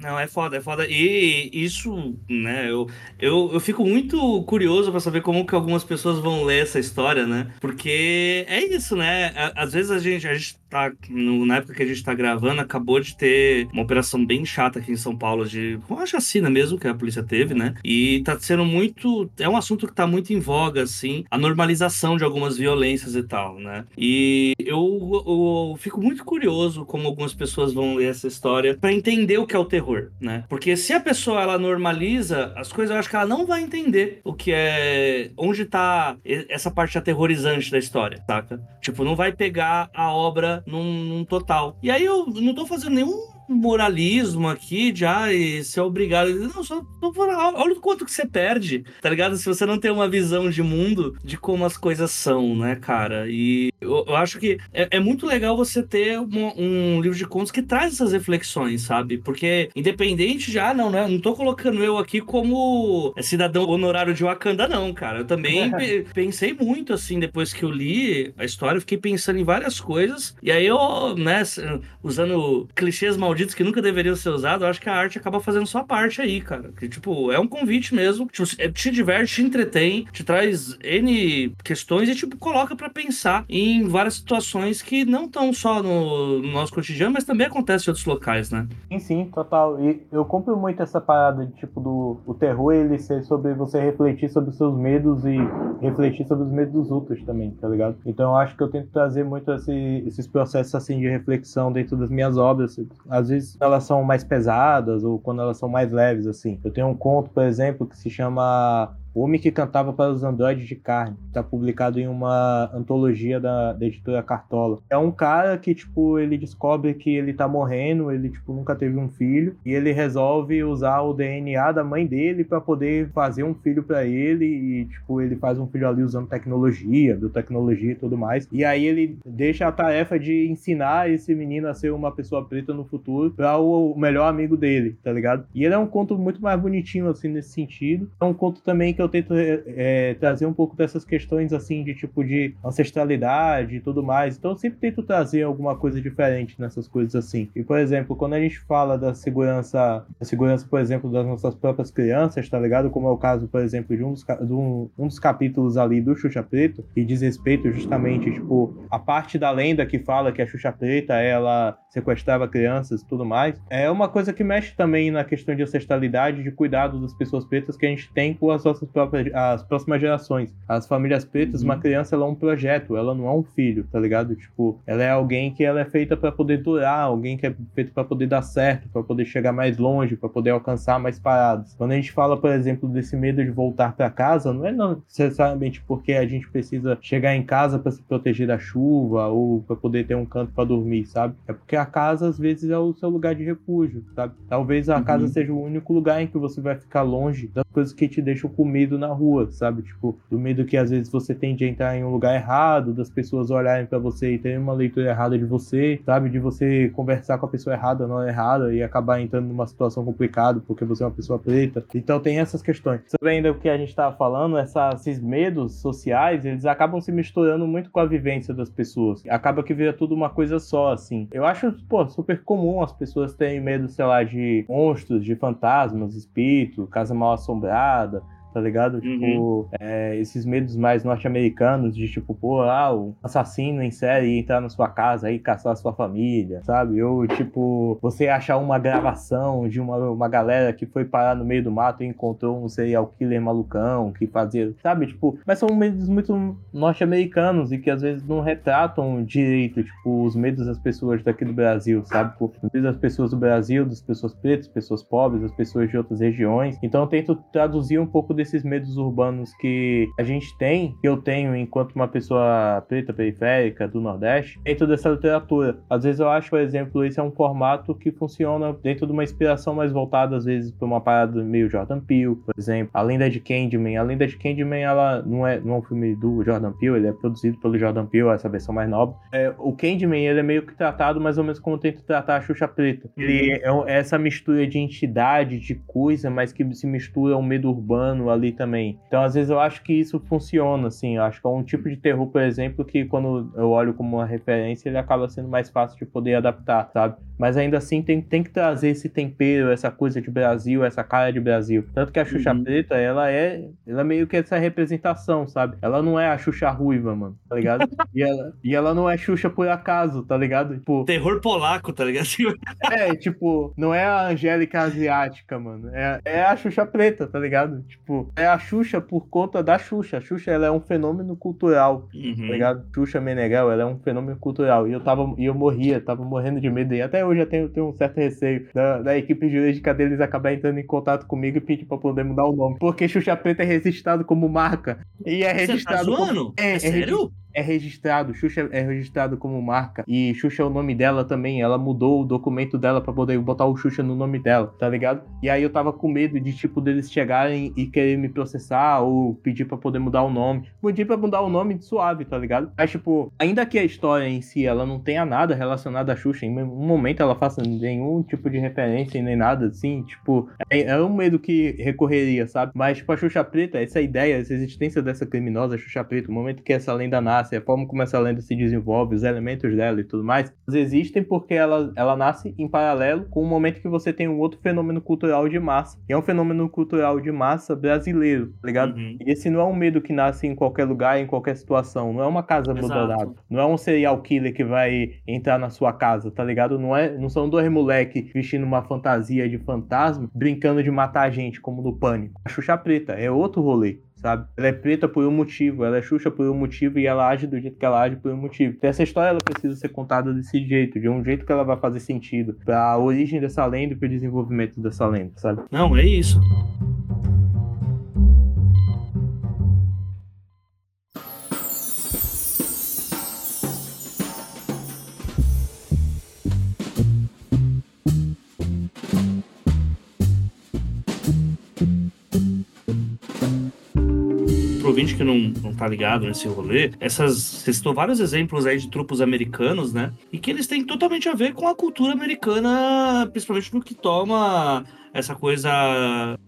Não, é foda, é foda. E isso, né, eu, eu, eu fico muito curioso curioso para saber como que algumas pessoas vão ler essa história, né? Porque é isso, né? Às vezes a gente, a gente tá, na época que a gente tá gravando, acabou de ter uma operação bem chata aqui em São Paulo de uma chacina mesmo que a polícia teve, né? E tá sendo muito, é um assunto que tá muito em voga, assim, a normalização de algumas violências e tal, né? E eu, eu fico muito curioso como algumas pessoas vão ler essa história para entender o que é o terror, né? Porque se a pessoa ela normaliza as coisas, eu acho que ela não vai entender o que é é, onde tá essa parte aterrorizante da história, saca? Tipo, não vai pegar a obra num, num total. E aí eu não tô fazendo nenhum moralismo aqui de ah, ser obrigado. Não, só olha o quanto que você perde, tá ligado? Se você não tem uma visão de mundo de como as coisas são, né, cara? E eu, eu acho que é, é, muito legal você ter um, um, livro de contos que traz essas reflexões, sabe? Porque independente de, ah, não, não, não tô colocando eu aqui como cidadão honorário de Wakanda, não, cara. Eu também pensei muito, assim, depois que eu li a história, eu fiquei pensando em várias coisas. E aí eu, né, usando clichês mal malditos que nunca deveriam ser usados, eu acho que a arte acaba fazendo sua parte aí, cara. Que, tipo, é um convite mesmo. Tipo, é, te diverte, te entretém, te traz N questões e, tipo, coloca para pensar em várias situações que não estão só no, no, nosso cotidiano, mas também acontecem em outros locais, né? Sim, sim, total. E eu compro muito essa parada de, tipo, do o terror, ele ser sobre você refletir sobre os seus medos e refletir sobre os medos dos outros também, tá ligado? Então eu acho que eu tento trazer muito esse, esses processos, assim, de reflexão dentro das minhas obras. Às às vezes elas são mais pesadas ou quando elas são mais leves, assim. Eu tenho um conto, por exemplo, que se chama O Homem que Cantava para os Androides de Carne. Tá publicado em uma antologia da, da editora Cartola. É um cara que, tipo, ele descobre que ele tá morrendo, ele, tipo, nunca teve um filho, e ele resolve usar o DNA da mãe dele para poder fazer um filho para ele, e, tipo, ele faz um filho ali usando tecnologia, biotecnologia e tudo mais. E aí ele deixa a tarefa de ensinar esse menino a ser uma pessoa preta no futuro para o melhor amigo dele, tá ligado? E ele é um conto muito mais bonitinho, assim, nesse sentido. É um conto também que eu tento é, trazer um pouco dessas questões, assim, de tipo de ancestralidade e tudo mais. Então eu sempre tento trazer alguma coisa diferente nessas coisas assim. E, por exemplo, quando a gente fala da segurança, da segurança, por exemplo, das nossas próprias crianças, tá ligado? Como é o caso, por exemplo, de um dos, de um, um dos capítulos ali do Xuxa Preto, que diz respeito justamente, tipo, a parte da lenda que fala que a Xuxa Preta, ela sequestrava crianças e tudo mais, é uma coisa que mexe também na questão de ancestralidade, de cuidado das pessoas pretas que a gente tem com as nossas próprias, as próximas gerações. As famílias pretas, uhum. uma criança, ela é um projeto, ela não é um filho, tá ligado? Tipo, ela é alguém que ela é feita para poder durar, alguém que é feito para poder dar certo, para poder chegar mais longe, para poder alcançar mais paradas. Quando a gente fala, por exemplo, desse medo de voltar para casa, não é necessariamente porque a gente precisa chegar em casa para se proteger da chuva ou para poder ter um canto para dormir, sabe? É porque a casa às vezes é o seu lugar de refúgio, sabe? Talvez a uhum. casa seja o único lugar em que você vai ficar longe das coisas que te deixam com medo na rua, sabe? Tipo, do medo que às vezes você tem de entrar em um lugar errado, das pessoas olharem para você e terem uma leitura errada de você, sabe? De você conversar com a pessoa errada hora errada e acabar entrando numa situação complicada porque você é uma pessoa preta. Então tem essas questões. Sobre ainda o que a gente estava falando, essa, esses medos sociais, eles acabam se misturando muito com a vivência das pessoas. Acaba que vira tudo uma coisa só, assim. Eu acho pô, super comum as pessoas terem medo, sei lá, de monstros, de fantasmas, espíritos, casa mal assombrada, tá ligado? Tipo, uhum. é, esses medos mais norte-americanos de tipo, pô, ah, um assassino em série entrar na sua casa e caçar a sua família, sabe? Ou tipo, você achar uma gravação de uma, uma galera que foi parar no meio do mato e encontrou um serial killer malucão que fazia, sabe? Tipo, mas são medos muito norte-americanos e que às vezes não retratam direito, tipo, os medos das pessoas daqui do Brasil, sabe? Tipo, os medos das pessoas do Brasil, das pessoas pretas, pessoas pobres, das pessoas de outras regiões. Então eu tento traduzir um pouco desse desses medos urbanos que a gente tem, que eu tenho enquanto uma pessoa preta periférica do Nordeste, dentro dessa literatura. Às vezes eu acho, por exemplo, esse é um formato que funciona dentro de uma inspiração mais voltada, às vezes, para uma parada meio Jordan Peele, por exemplo. Além da de Candyman. Além da de Candyman, ela não é, não é um filme do Jordan Peele, ele é produzido pelo Jordan Peele, essa versão mais nova. É, o Candyman, ele é meio que tratado mais ou menos como tento tratar a Xuxa Preta. Ele é, é essa mistura de entidade, de coisa, mas que se mistura ao medo urbano, ali também. Então, às vezes, eu acho que isso funciona, assim. Eu acho que é um tipo de terror, por exemplo, que quando eu olho como uma referência, ele acaba sendo mais fácil de poder adaptar, sabe? Mas ainda assim tem, tem que trazer esse tempero, essa coisa de Brasil, essa cara de Brasil. Tanto que a Xuxa uhum. Preta, ela é, ela é meio que essa representação, sabe? Ela não é a Xuxa Ruiva, mano, tá ligado? e, ela, e ela não é Xuxa por acaso, tá ligado? Tipo, Terror polaco, tá ligado? é, tipo, não é a Angélica asiática, mano. É, é a Xuxa Preta, tá ligado? Tipo, é a Xuxa por conta da Xuxa. A Xuxa, ela é um fenômeno cultural, tá uhum. tá ligado? Xuxa Meneghel, ela é um fenômeno cultural. E eu tava, e eu morria, tava morrendo de medo. E até hoje eu tenho, tenho um certo receio da, da equipe jurídica deles acabar entrando em contato comigo e pedir pra poder mudar o nome. Porque Xuxa Preta é registrado como marca. E é registrado. Você tá como... É, é, é sério? É registrado, Xuxa é registrado como marca e Xuxa é o nome dela também. Ela mudou o documento dela para poder botar o Xuxa no nome dela, tá ligado? E aí eu tava com medo de tipo deles chegarem e querer me processar ou pedir para poder mudar o nome. Pedir para mudar o nome de suave, tá ligado? Mas tipo, ainda que a história em si ela não tenha nada relacionado a Xuxa, em nenhum momento ela faça nenhum tipo de referência nem nada assim, tipo, é, é um medo que recorreria, sabe? Mas tipo a Xuxa Preta, essa ideia, essa existência dessa criminosa Xuxa Preta, o momento que essa lenda nasce nasce, a forma como essa lenda se desenvolve, os elementos dela e tudo mais, elas existem porque ela, ela nasce em paralelo com o momento que você tem um outro fenômeno cultural de massa. E é um fenômeno cultural de massa brasileiro, tá ligado? Uhum. E esse não é um medo que nasce em qualquer lugar, em qualquer situação. Não é uma casa abandonada. Não é um serial killer que vai entrar na sua casa, tá ligado? Não, é, não são dois moleques vestindo uma fantasia de fantasma brincando de matar a gente, como no Pânico. A Xuxa Preta é outro rolê sabe? Ela é preta por um motivo, ela é Xuxa por um motivo e ela age do jeito que ela age por um motivo. Então essa história ela precisa ser contada desse jeito, de um jeito que ela vai fazer sentido para a origem dessa lenda e para o desenvolvimento dessa lenda, sabe? Não, é isso. Gente que não, não tá ligado nesse rolê, essas. Você citou vários exemplos aí de trupos americanos, né? E que eles têm totalmente a ver com a cultura americana, principalmente no que toma essa coisa.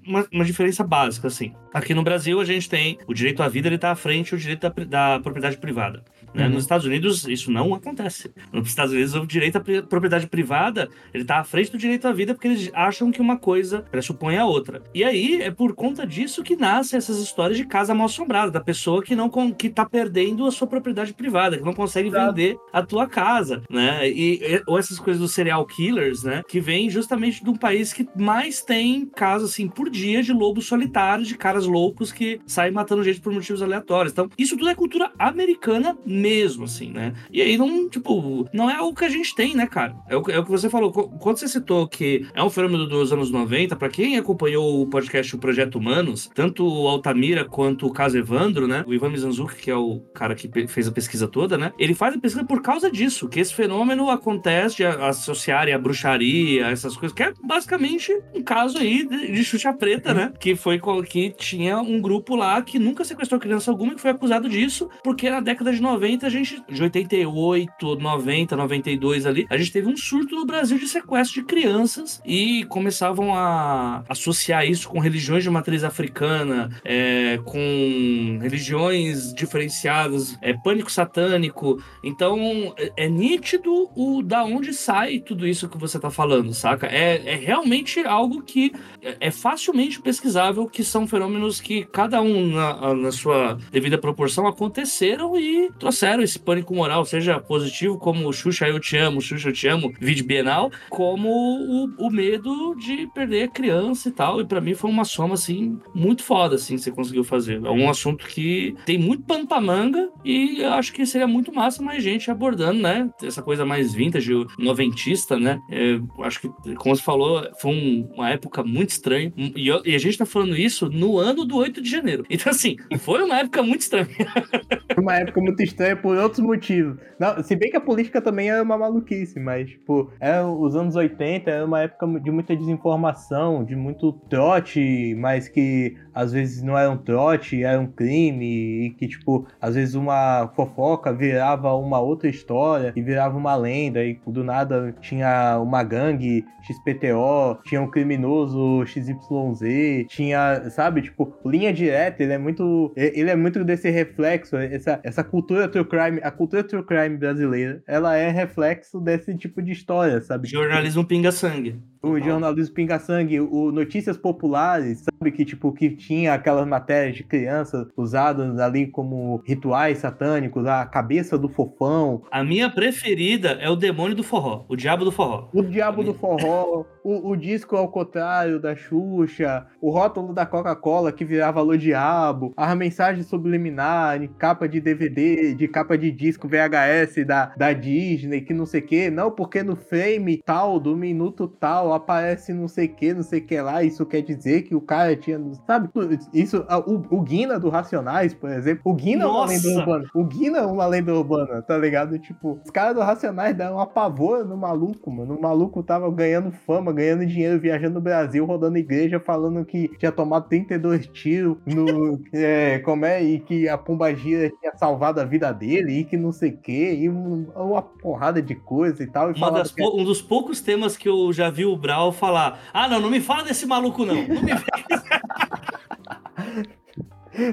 Uma, uma, diferença básica, assim. Aqui no Brasil, a gente tem o direito à vida, ele tá à frente do direito da, da propriedade privada. Né? Uhum. Nos Estados Unidos, isso não acontece. Nos Estados Unidos, o direito à propriedade privada, ele tá à frente do direito à vida porque eles acham que uma coisa pressupõe a outra. E aí, é por conta disso que nascem essas histórias de casa mal assombrada, da pessoa que não que tá perdendo a sua propriedade privada, que não consegue Exato. vender a tua casa, né? E, ou essas coisas dos serial killers, né? Que vem justamente de um país que mais tem casos, assim, por dia de lobos solitários, de caras loucos que saem matando gente por motivos aleatórios. Então, isso tudo é cultura americana mesmo, assim, né? E aí não, tipo, não é algo que a gente tem, né, cara? É o, é o que você falou. Quando você citou que é um fenômeno dos anos 90, para quem acompanhou o podcast O Projeto Humanos, tanto o Altamira quanto o caso Evandro, né? O Ivan Mizanzuki, que é o cara que fez a pesquisa toda, né? Ele faz a pesquisa por causa disso, que esse fenômeno acontece de associarem a bruxaria, essas coisas, que é basicamente um caso aí de, de preta, né? Que foi que tinha um grupo lá que nunca sequestrou criança alguma e que foi acusado disso, porque na década de 90 90, a gente, de 88, 90, 92 ali, a gente teve um surto no Brasil de sequestro de crianças e começavam a associar isso com religiões de matriz africana, é, com religiões diferenciadas, é, pânico satânico. Então, é, é, nítido o da onde sai tudo isso que você tá falando, saca? É, é realmente algo que é, é facilmente pesquisável, que são fenômenos que cada um na, na sua devida proporção aconteceram e trouxeram esse pânico moral, seja positivo, como Xuxa Eu Te Amo, Xuxa Eu Te Amo, vídeo bienal, como o, o medo de perder a criança e tal. E para mim foi uma soma, assim, muito foda, assim, que você conseguiu fazer. É um assunto que tem muito pano pra manga e eu acho que seria muito massa mais gente abordando, né? Essa coisa mais vintage, noventista, né? É, acho que, como você falou, foi um, uma época muito estranha. E, e, a gente tá falando isso no ano do 8 de janeiro. Então, assim, foi uma época muito estranha. uma época muito estranha por outros motivos. Não, se bem que a política também era uma maluquice, mas, tipo, é, os anos 80 era uma época de muita desinformação, de muito trote, mas que às vezes não era um trote, era um crime, e que, tipo, às vezes uma fofoca virava uma outra história e virava uma lenda, e do nada tinha uma gangue XPTO, tinha um criminoso XYZ, tinha, sabe, tipo, linha direta, ele é muito. Ele é muito desse reflexo, essa, essa cultura true crime, a cultura true crime brasileira, ela é reflexo desse tipo de história, sabe? Jornalismo pinga-sangue o jornalismo pinga-sangue, o Notícias Populares, sabe? Que, tipo, que tinha aquelas matérias de crianças usadas ali como rituais satânicos, a cabeça do fofão. A minha preferida é o demônio do forró, o diabo do forró. O diabo do forró, o, o, disco ao contrário da Xuxa, o rótulo da Coca-Cola que virava Alô Diabo, as mensagens subliminares, capa de DVD, de capa de disco VHS da, da Disney, que não sei o que. Não, porque no frame tal, do minuto tal, aparece não sei o que, não sei o que lá, isso quer dizer que o cara tinha, sabe? Isso, o, o Guina do Racionais, por exemplo, o Guina é uma lenda urbana. O Guina é uma lenda urbana, tá ligado? Tipo, os caras do Racionais deram uma pavor no maluco, mano. O maluco tava ganhando fama, ganhando dinheiro, viajando no Brasil, rodando igreja, falando que tinha tomado 32 tiros no. é, como é? E que a Pomba Gira tinha salvado a vida dele, e que não sei o que, e uma porrada de coisa e tal. E das, que... Um dos poucos temas que eu já vi o Brau falar: Ah, não, não me fala desse maluco, não. Não me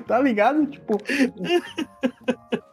tá ligado? Tipo.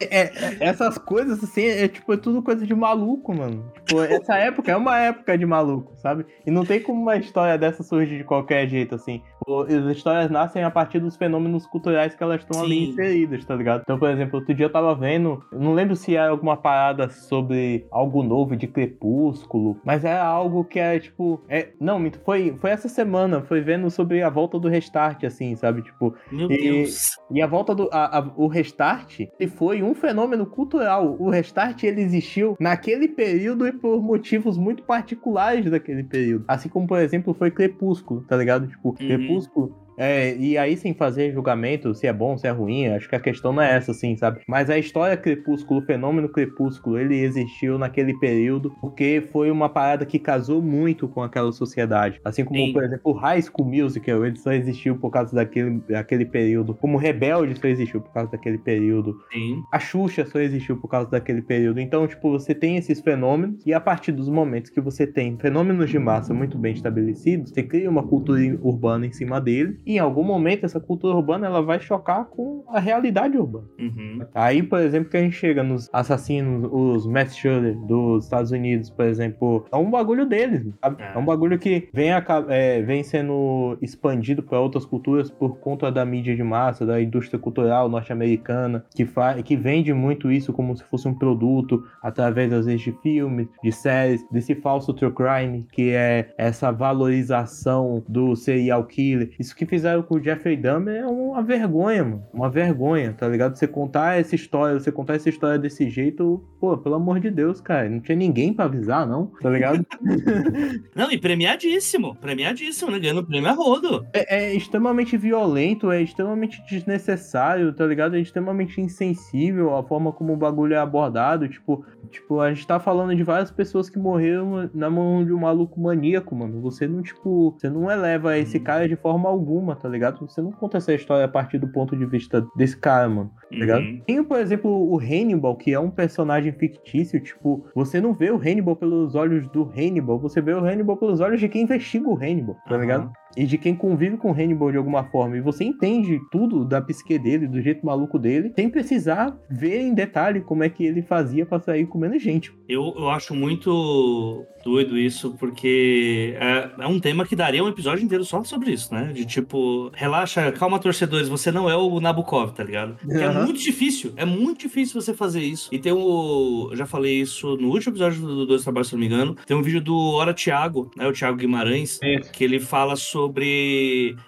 É, é, essas coisas, assim, é tipo, é tudo coisa de maluco, mano. Tipo, essa época é uma época de maluco, sabe? E não tem como uma história dessa surgir de qualquer jeito, assim. As histórias nascem a partir dos fenômenos culturais que elas estão ali inseridas, tá ligado? Então, por exemplo, outro dia eu tava vendo, não lembro se era alguma parada sobre algo novo de Crepúsculo, mas era algo que é tipo. É, não, foi, foi essa semana, foi vendo sobre a volta do restart, assim, sabe? Tipo. Meu e, Deus. E a volta do. A, a, o restart ele foi um fenômeno cultural. O restart ele existiu naquele período e por motivos muito particulares daquele período. Assim como, por exemplo, foi Crepúsculo, tá ligado? Tipo, uhum. Crepúsculo School. É, e aí, sem fazer julgamento se é bom, se é ruim, acho que a questão não é essa, assim, sabe? Mas a história Crepúsculo, o fenômeno Crepúsculo, ele existiu naquele período porque foi uma parada que casou muito com aquela sociedade. Assim como, Sim. por exemplo, o High School Musical, ele só existiu por causa daquele, daquele período. Como Rebelde só existiu por causa daquele período. Sim. A Xuxa só existiu por causa daquele período. Então, tipo, você tem esses fenômenos e a partir dos momentos que você tem fenômenos de massa muito bem estabelecidos, você cria uma cultura urbana em cima dele em algum momento essa cultura urbana ela vai chocar com a realidade urbana. Uhum. Aí, por exemplo, que a gente chega nos assassinos, os mass shooter dos Estados Unidos, por exemplo, é um bagulho deles, sabe? É, é um bagulho que vem, a, é, vem sendo expandido para outras culturas por conta da mídia de massa, da indústria cultural norte-americana, que, que vende muito isso como se fosse um produto através, às vezes, de filmes, de séries, desse falso true crime, que é essa valorização do serial killer. Isso que fizeram com o Jeffrey Dahmer é uma vergonha, mano. Uma vergonha, tá ligado? Você contar essa história, você contar essa história desse jeito, pô, pelo amor de Deus, cara. Não tinha ninguém para avisar, não, tá ligado? não, e premiadíssimo. Premiadíssimo, né? Ganhando prêmio a rodo. É, é extremamente violento, é extremamente desnecessário, tá ligado? É extremamente insensível a forma como o bagulho é abordado. Tipo, tipo, a gente tá falando de várias pessoas que morreram na mão de um maluco maníaco, mano. Você não, tipo, você não eleva esse uhum. cara de forma alguma, tá ligado? Você não conta essa história a partir do ponto de vista desse cara, mano. Tá ligado? Uhum. Tem, por exemplo, o Hannibal, que é um personagem fictício. Tipo, você não vê o Hannibal pelos olhos do Hannibal, você vê o Hannibal pelos olhos de quem investiga o Hannibal, tá uhum. E de quem convive com o Hannibal de alguma forma. E você entende tudo da psique dele, do jeito maluco dele, sem precisar ver em detalhe como é que ele fazia pra sair comendo gente. Eu, eu acho muito doido isso, porque é, é, um tema que daria um episódio inteiro só sobre isso, né? De tipo, relaxa, calma, torcedores, você não é o Nabokov, tá ligado? Uhum. É muito difícil, é muito difícil você fazer isso. E tem o. Eu já falei isso no último episódio do Dois Trabalhos, se não me engano. Tem um vídeo do Hora Thiago, né? O Thiago Guimarães, é. que ele fala sobre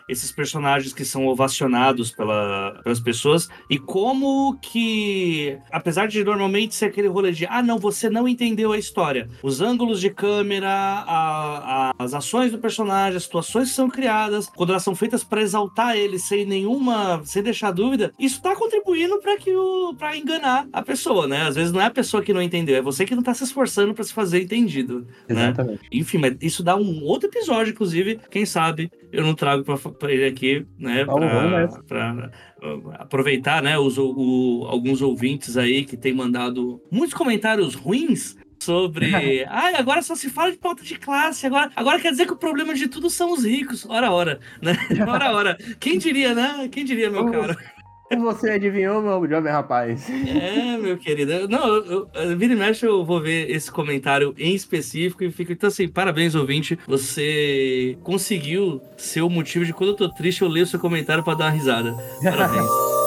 esses personagens que são ovacionados pela, pelas pessoas e como que, apesar de normalmente ser aquele rolê de ah, não, você não entendeu a história, os ângulos de câmera, a, a, as ações do personagem, as situações que são criadas, quando elas são feitas para exaltar ele sem nenhuma, sem deixar dúvida, isso tá contribuindo para que o para enganar a pessoa, né? Às vezes não é a pessoa que não entendeu, é você que não tá se esforçando para se fazer entendido, né? Exatamente. Né? Enfim, mas isso dá um outro episódio, inclusive, quem sabe eu não trago para ele aqui, né? Para aproveitar, né? Os, o, alguns ouvintes aí que têm mandado muitos comentários ruins sobre. Ai, agora só se fala de pauta de classe. Agora, agora quer dizer que o problema de tudo são os ricos. Ora, ora, né? Ora, ora. Quem diria, né? Quem diria, meu Você adivinhou, meu jovem rapaz? É, meu querido. Não, eu, eu, vira e mexe eu vou ver esse comentário em específico e fico. Então, assim, parabéns, ouvinte. Você conseguiu ser o motivo de quando eu tô triste, eu leio seu comentário para dar uma risada. Parabéns.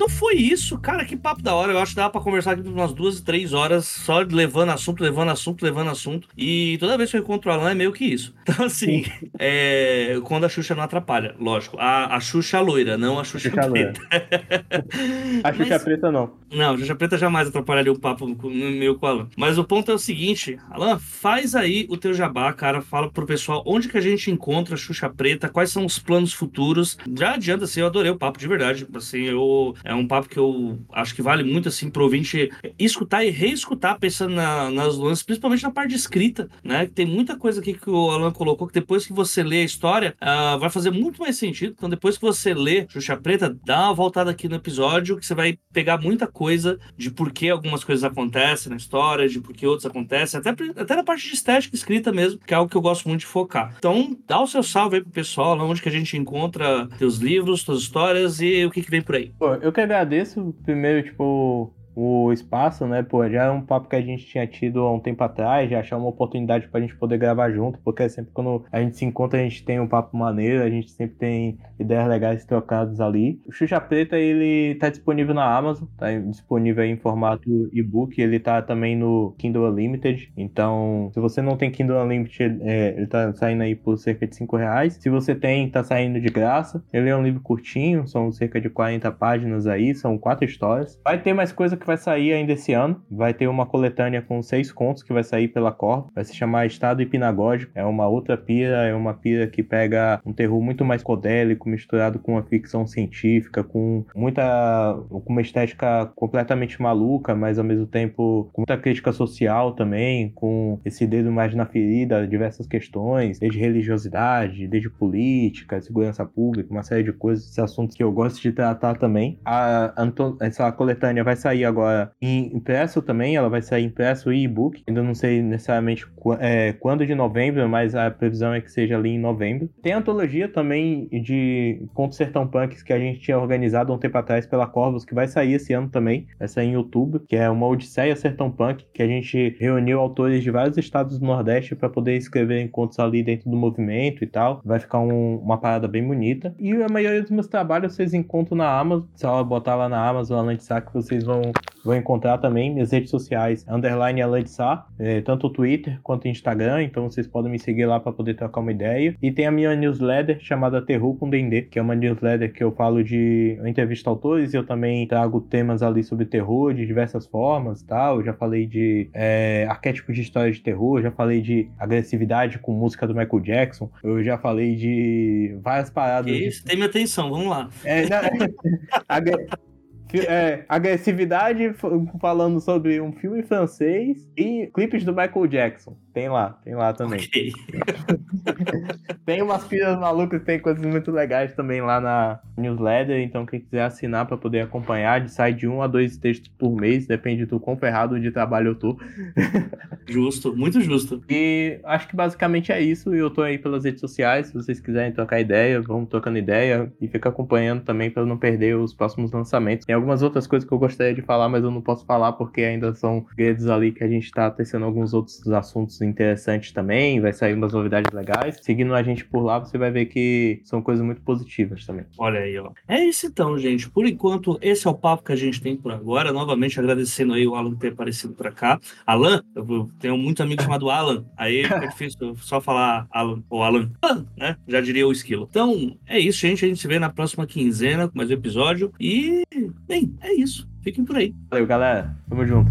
então foi isso. Cara, que papo da hora. Eu acho que dava pra conversar aqui por umas duas, três horas, só levando assunto, levando assunto, levando assunto. E toda vez que eu encontro o Alan é meio que isso. Então, assim, é, quando a Xuxa não atrapalha, lógico. A, a Xuxa loira, não a Xuxa, Xuxa preta. a Xuxa Mas, preta não. Não, a Xuxa preta jamais atrapalharia o papo meu com o Alan. Mas o ponto é o seguinte, Alan, faz aí o teu jabá, cara. Fala pro pessoal onde que a gente encontra a Xuxa preta, quais são os planos futuros. Já adianta, assim, eu adorei o papo de verdade. Assim, eu é um papo que eu acho que vale muito assim pro ouvinte escutar e reescutar pensando na, nas nuances, principalmente na parte escrita, né? Tem muita coisa aqui que o Alan colocou que depois que você lê a história uh, vai fazer muito mais sentido. Então depois que você lê Xuxa Preta, dá uma voltada aqui no episódio que você vai pegar muita coisa de por que algumas coisas acontecem na história, de por que outras acontecem, até, até na parte de estética escrita mesmo, que é algo que eu gosto muito de focar. Então dá o seu salve aí pro pessoal, lá onde que a gente encontra teus livros, tuas histórias e o que que vem por aí. Pô, eu que agradeço primeiro, tipo, o espaço, né? Pô, já é um papo que a gente tinha tido há um tempo atrás, já achar uma oportunidade pra gente poder gravar junto, porque sempre quando a gente se encontra, a gente tem um papo maneiro, a gente sempre tem ideias legais trocadas ali. O Xuxa Preta, ele tá disponível na Amazon, tá disponível em formato e-book, ele tá também no Kindle Unlimited, então se você não tem Kindle Unlimited, é, ele tá saindo aí por cerca de 5 reais. Se você tem, tá saindo de graça. Ele é um livro curtinho, são cerca de 40 páginas aí, são quatro histórias. Vai ter mais coisa que vai sair ainda esse ano, vai ter uma coletânea com seis contos que vai sair pela Corvo, vai se chamar Estado Hipnagógico, é uma outra pira, é uma pira que pega um terror muito mais codélico, misturado com uma ficção científica, com muita. com uma estética completamente maluca, mas ao mesmo tempo com muita crítica social também, com esse dedo mais na ferida, diversas questões, desde religiosidade, desde política, segurança pública, uma série de coisas, esses assuntos que eu gosto de tratar também. A, essa coletânea vai sair agora em impresso também, ela vai sair impresso e e-book, ainda não sei necessariamente é, quando de novembro, mas a previsão é que seja ali em novembro. Tem antologia também de Contos Sertão Punks que a gente tinha organizado um tempo atrás pela Corvus, que vai sair esse ano também, vai sair em outubro, que é uma Odisseia Sertão Punk, que a gente reuniu autores de vários estados do Nordeste para poder escrever contos ali dentro do movimento e tal. Vai ficar um, uma parada bem bonita. E a maioria dos meus trabalhos vocês encontram na Amazon. Só botar lá na Amazon, Sá, que vocês vão, vão encontrar também. Minhas redes sociais, underline Alan de Sá, é, tanto o Twitter quanto o Instagram. Então vocês podem me seguir lá para poder trocar uma ideia. E tem a minha newsletter chamada Terror com Dendê, que é uma newsletter que eu falo de eu entrevisto autores e eu também trago temas ali sobre terror de diversas formas tal. Eu já falei de é, arquétipos de história de terror, já falei de agressividade com música do Michael Jackson, eu já falei de várias paradas. Que isso, de... tem minha atenção, vamos lá. É, não, é, agressividade falando sobre um filme francês e clipes do Michael Jackson. Tem lá, tem lá também. Okay. tem umas filhas malucas, tem coisas muito legais também lá na newsletter. Então, quem quiser assinar para poder acompanhar, sai de um a dois textos por mês, depende do quão ferrado de trabalho eu tô. Justo, muito justo. E acho que basicamente é isso. E eu tô aí pelas redes sociais. Se vocês quiserem trocar ideia, vamos trocando ideia e fica acompanhando também para não perder os próximos lançamentos. Tem algumas outras coisas que eu gostaria de falar, mas eu não posso falar porque ainda são segredos ali que a gente tá tecendo alguns outros assuntos interessantes também. Vai sair umas novidades legais. Seguindo a gente por lá, você vai ver que são coisas muito positivas também. Olha aí, ó. É isso então, gente. Por enquanto, esse é o papo que a gente tem por agora. Novamente agradecendo aí o Alan ter aparecido por cá. Alan, eu tenho muito amigo chamado Alan. Aí é difícil só falar Alan ou Alan, né? Já diria o esquilo. Então, é isso, gente. A gente se vê na próxima quinzena com mais um episódio. E, bem, é isso. Fiquem por aí. Valeu, galera. Tamo junto.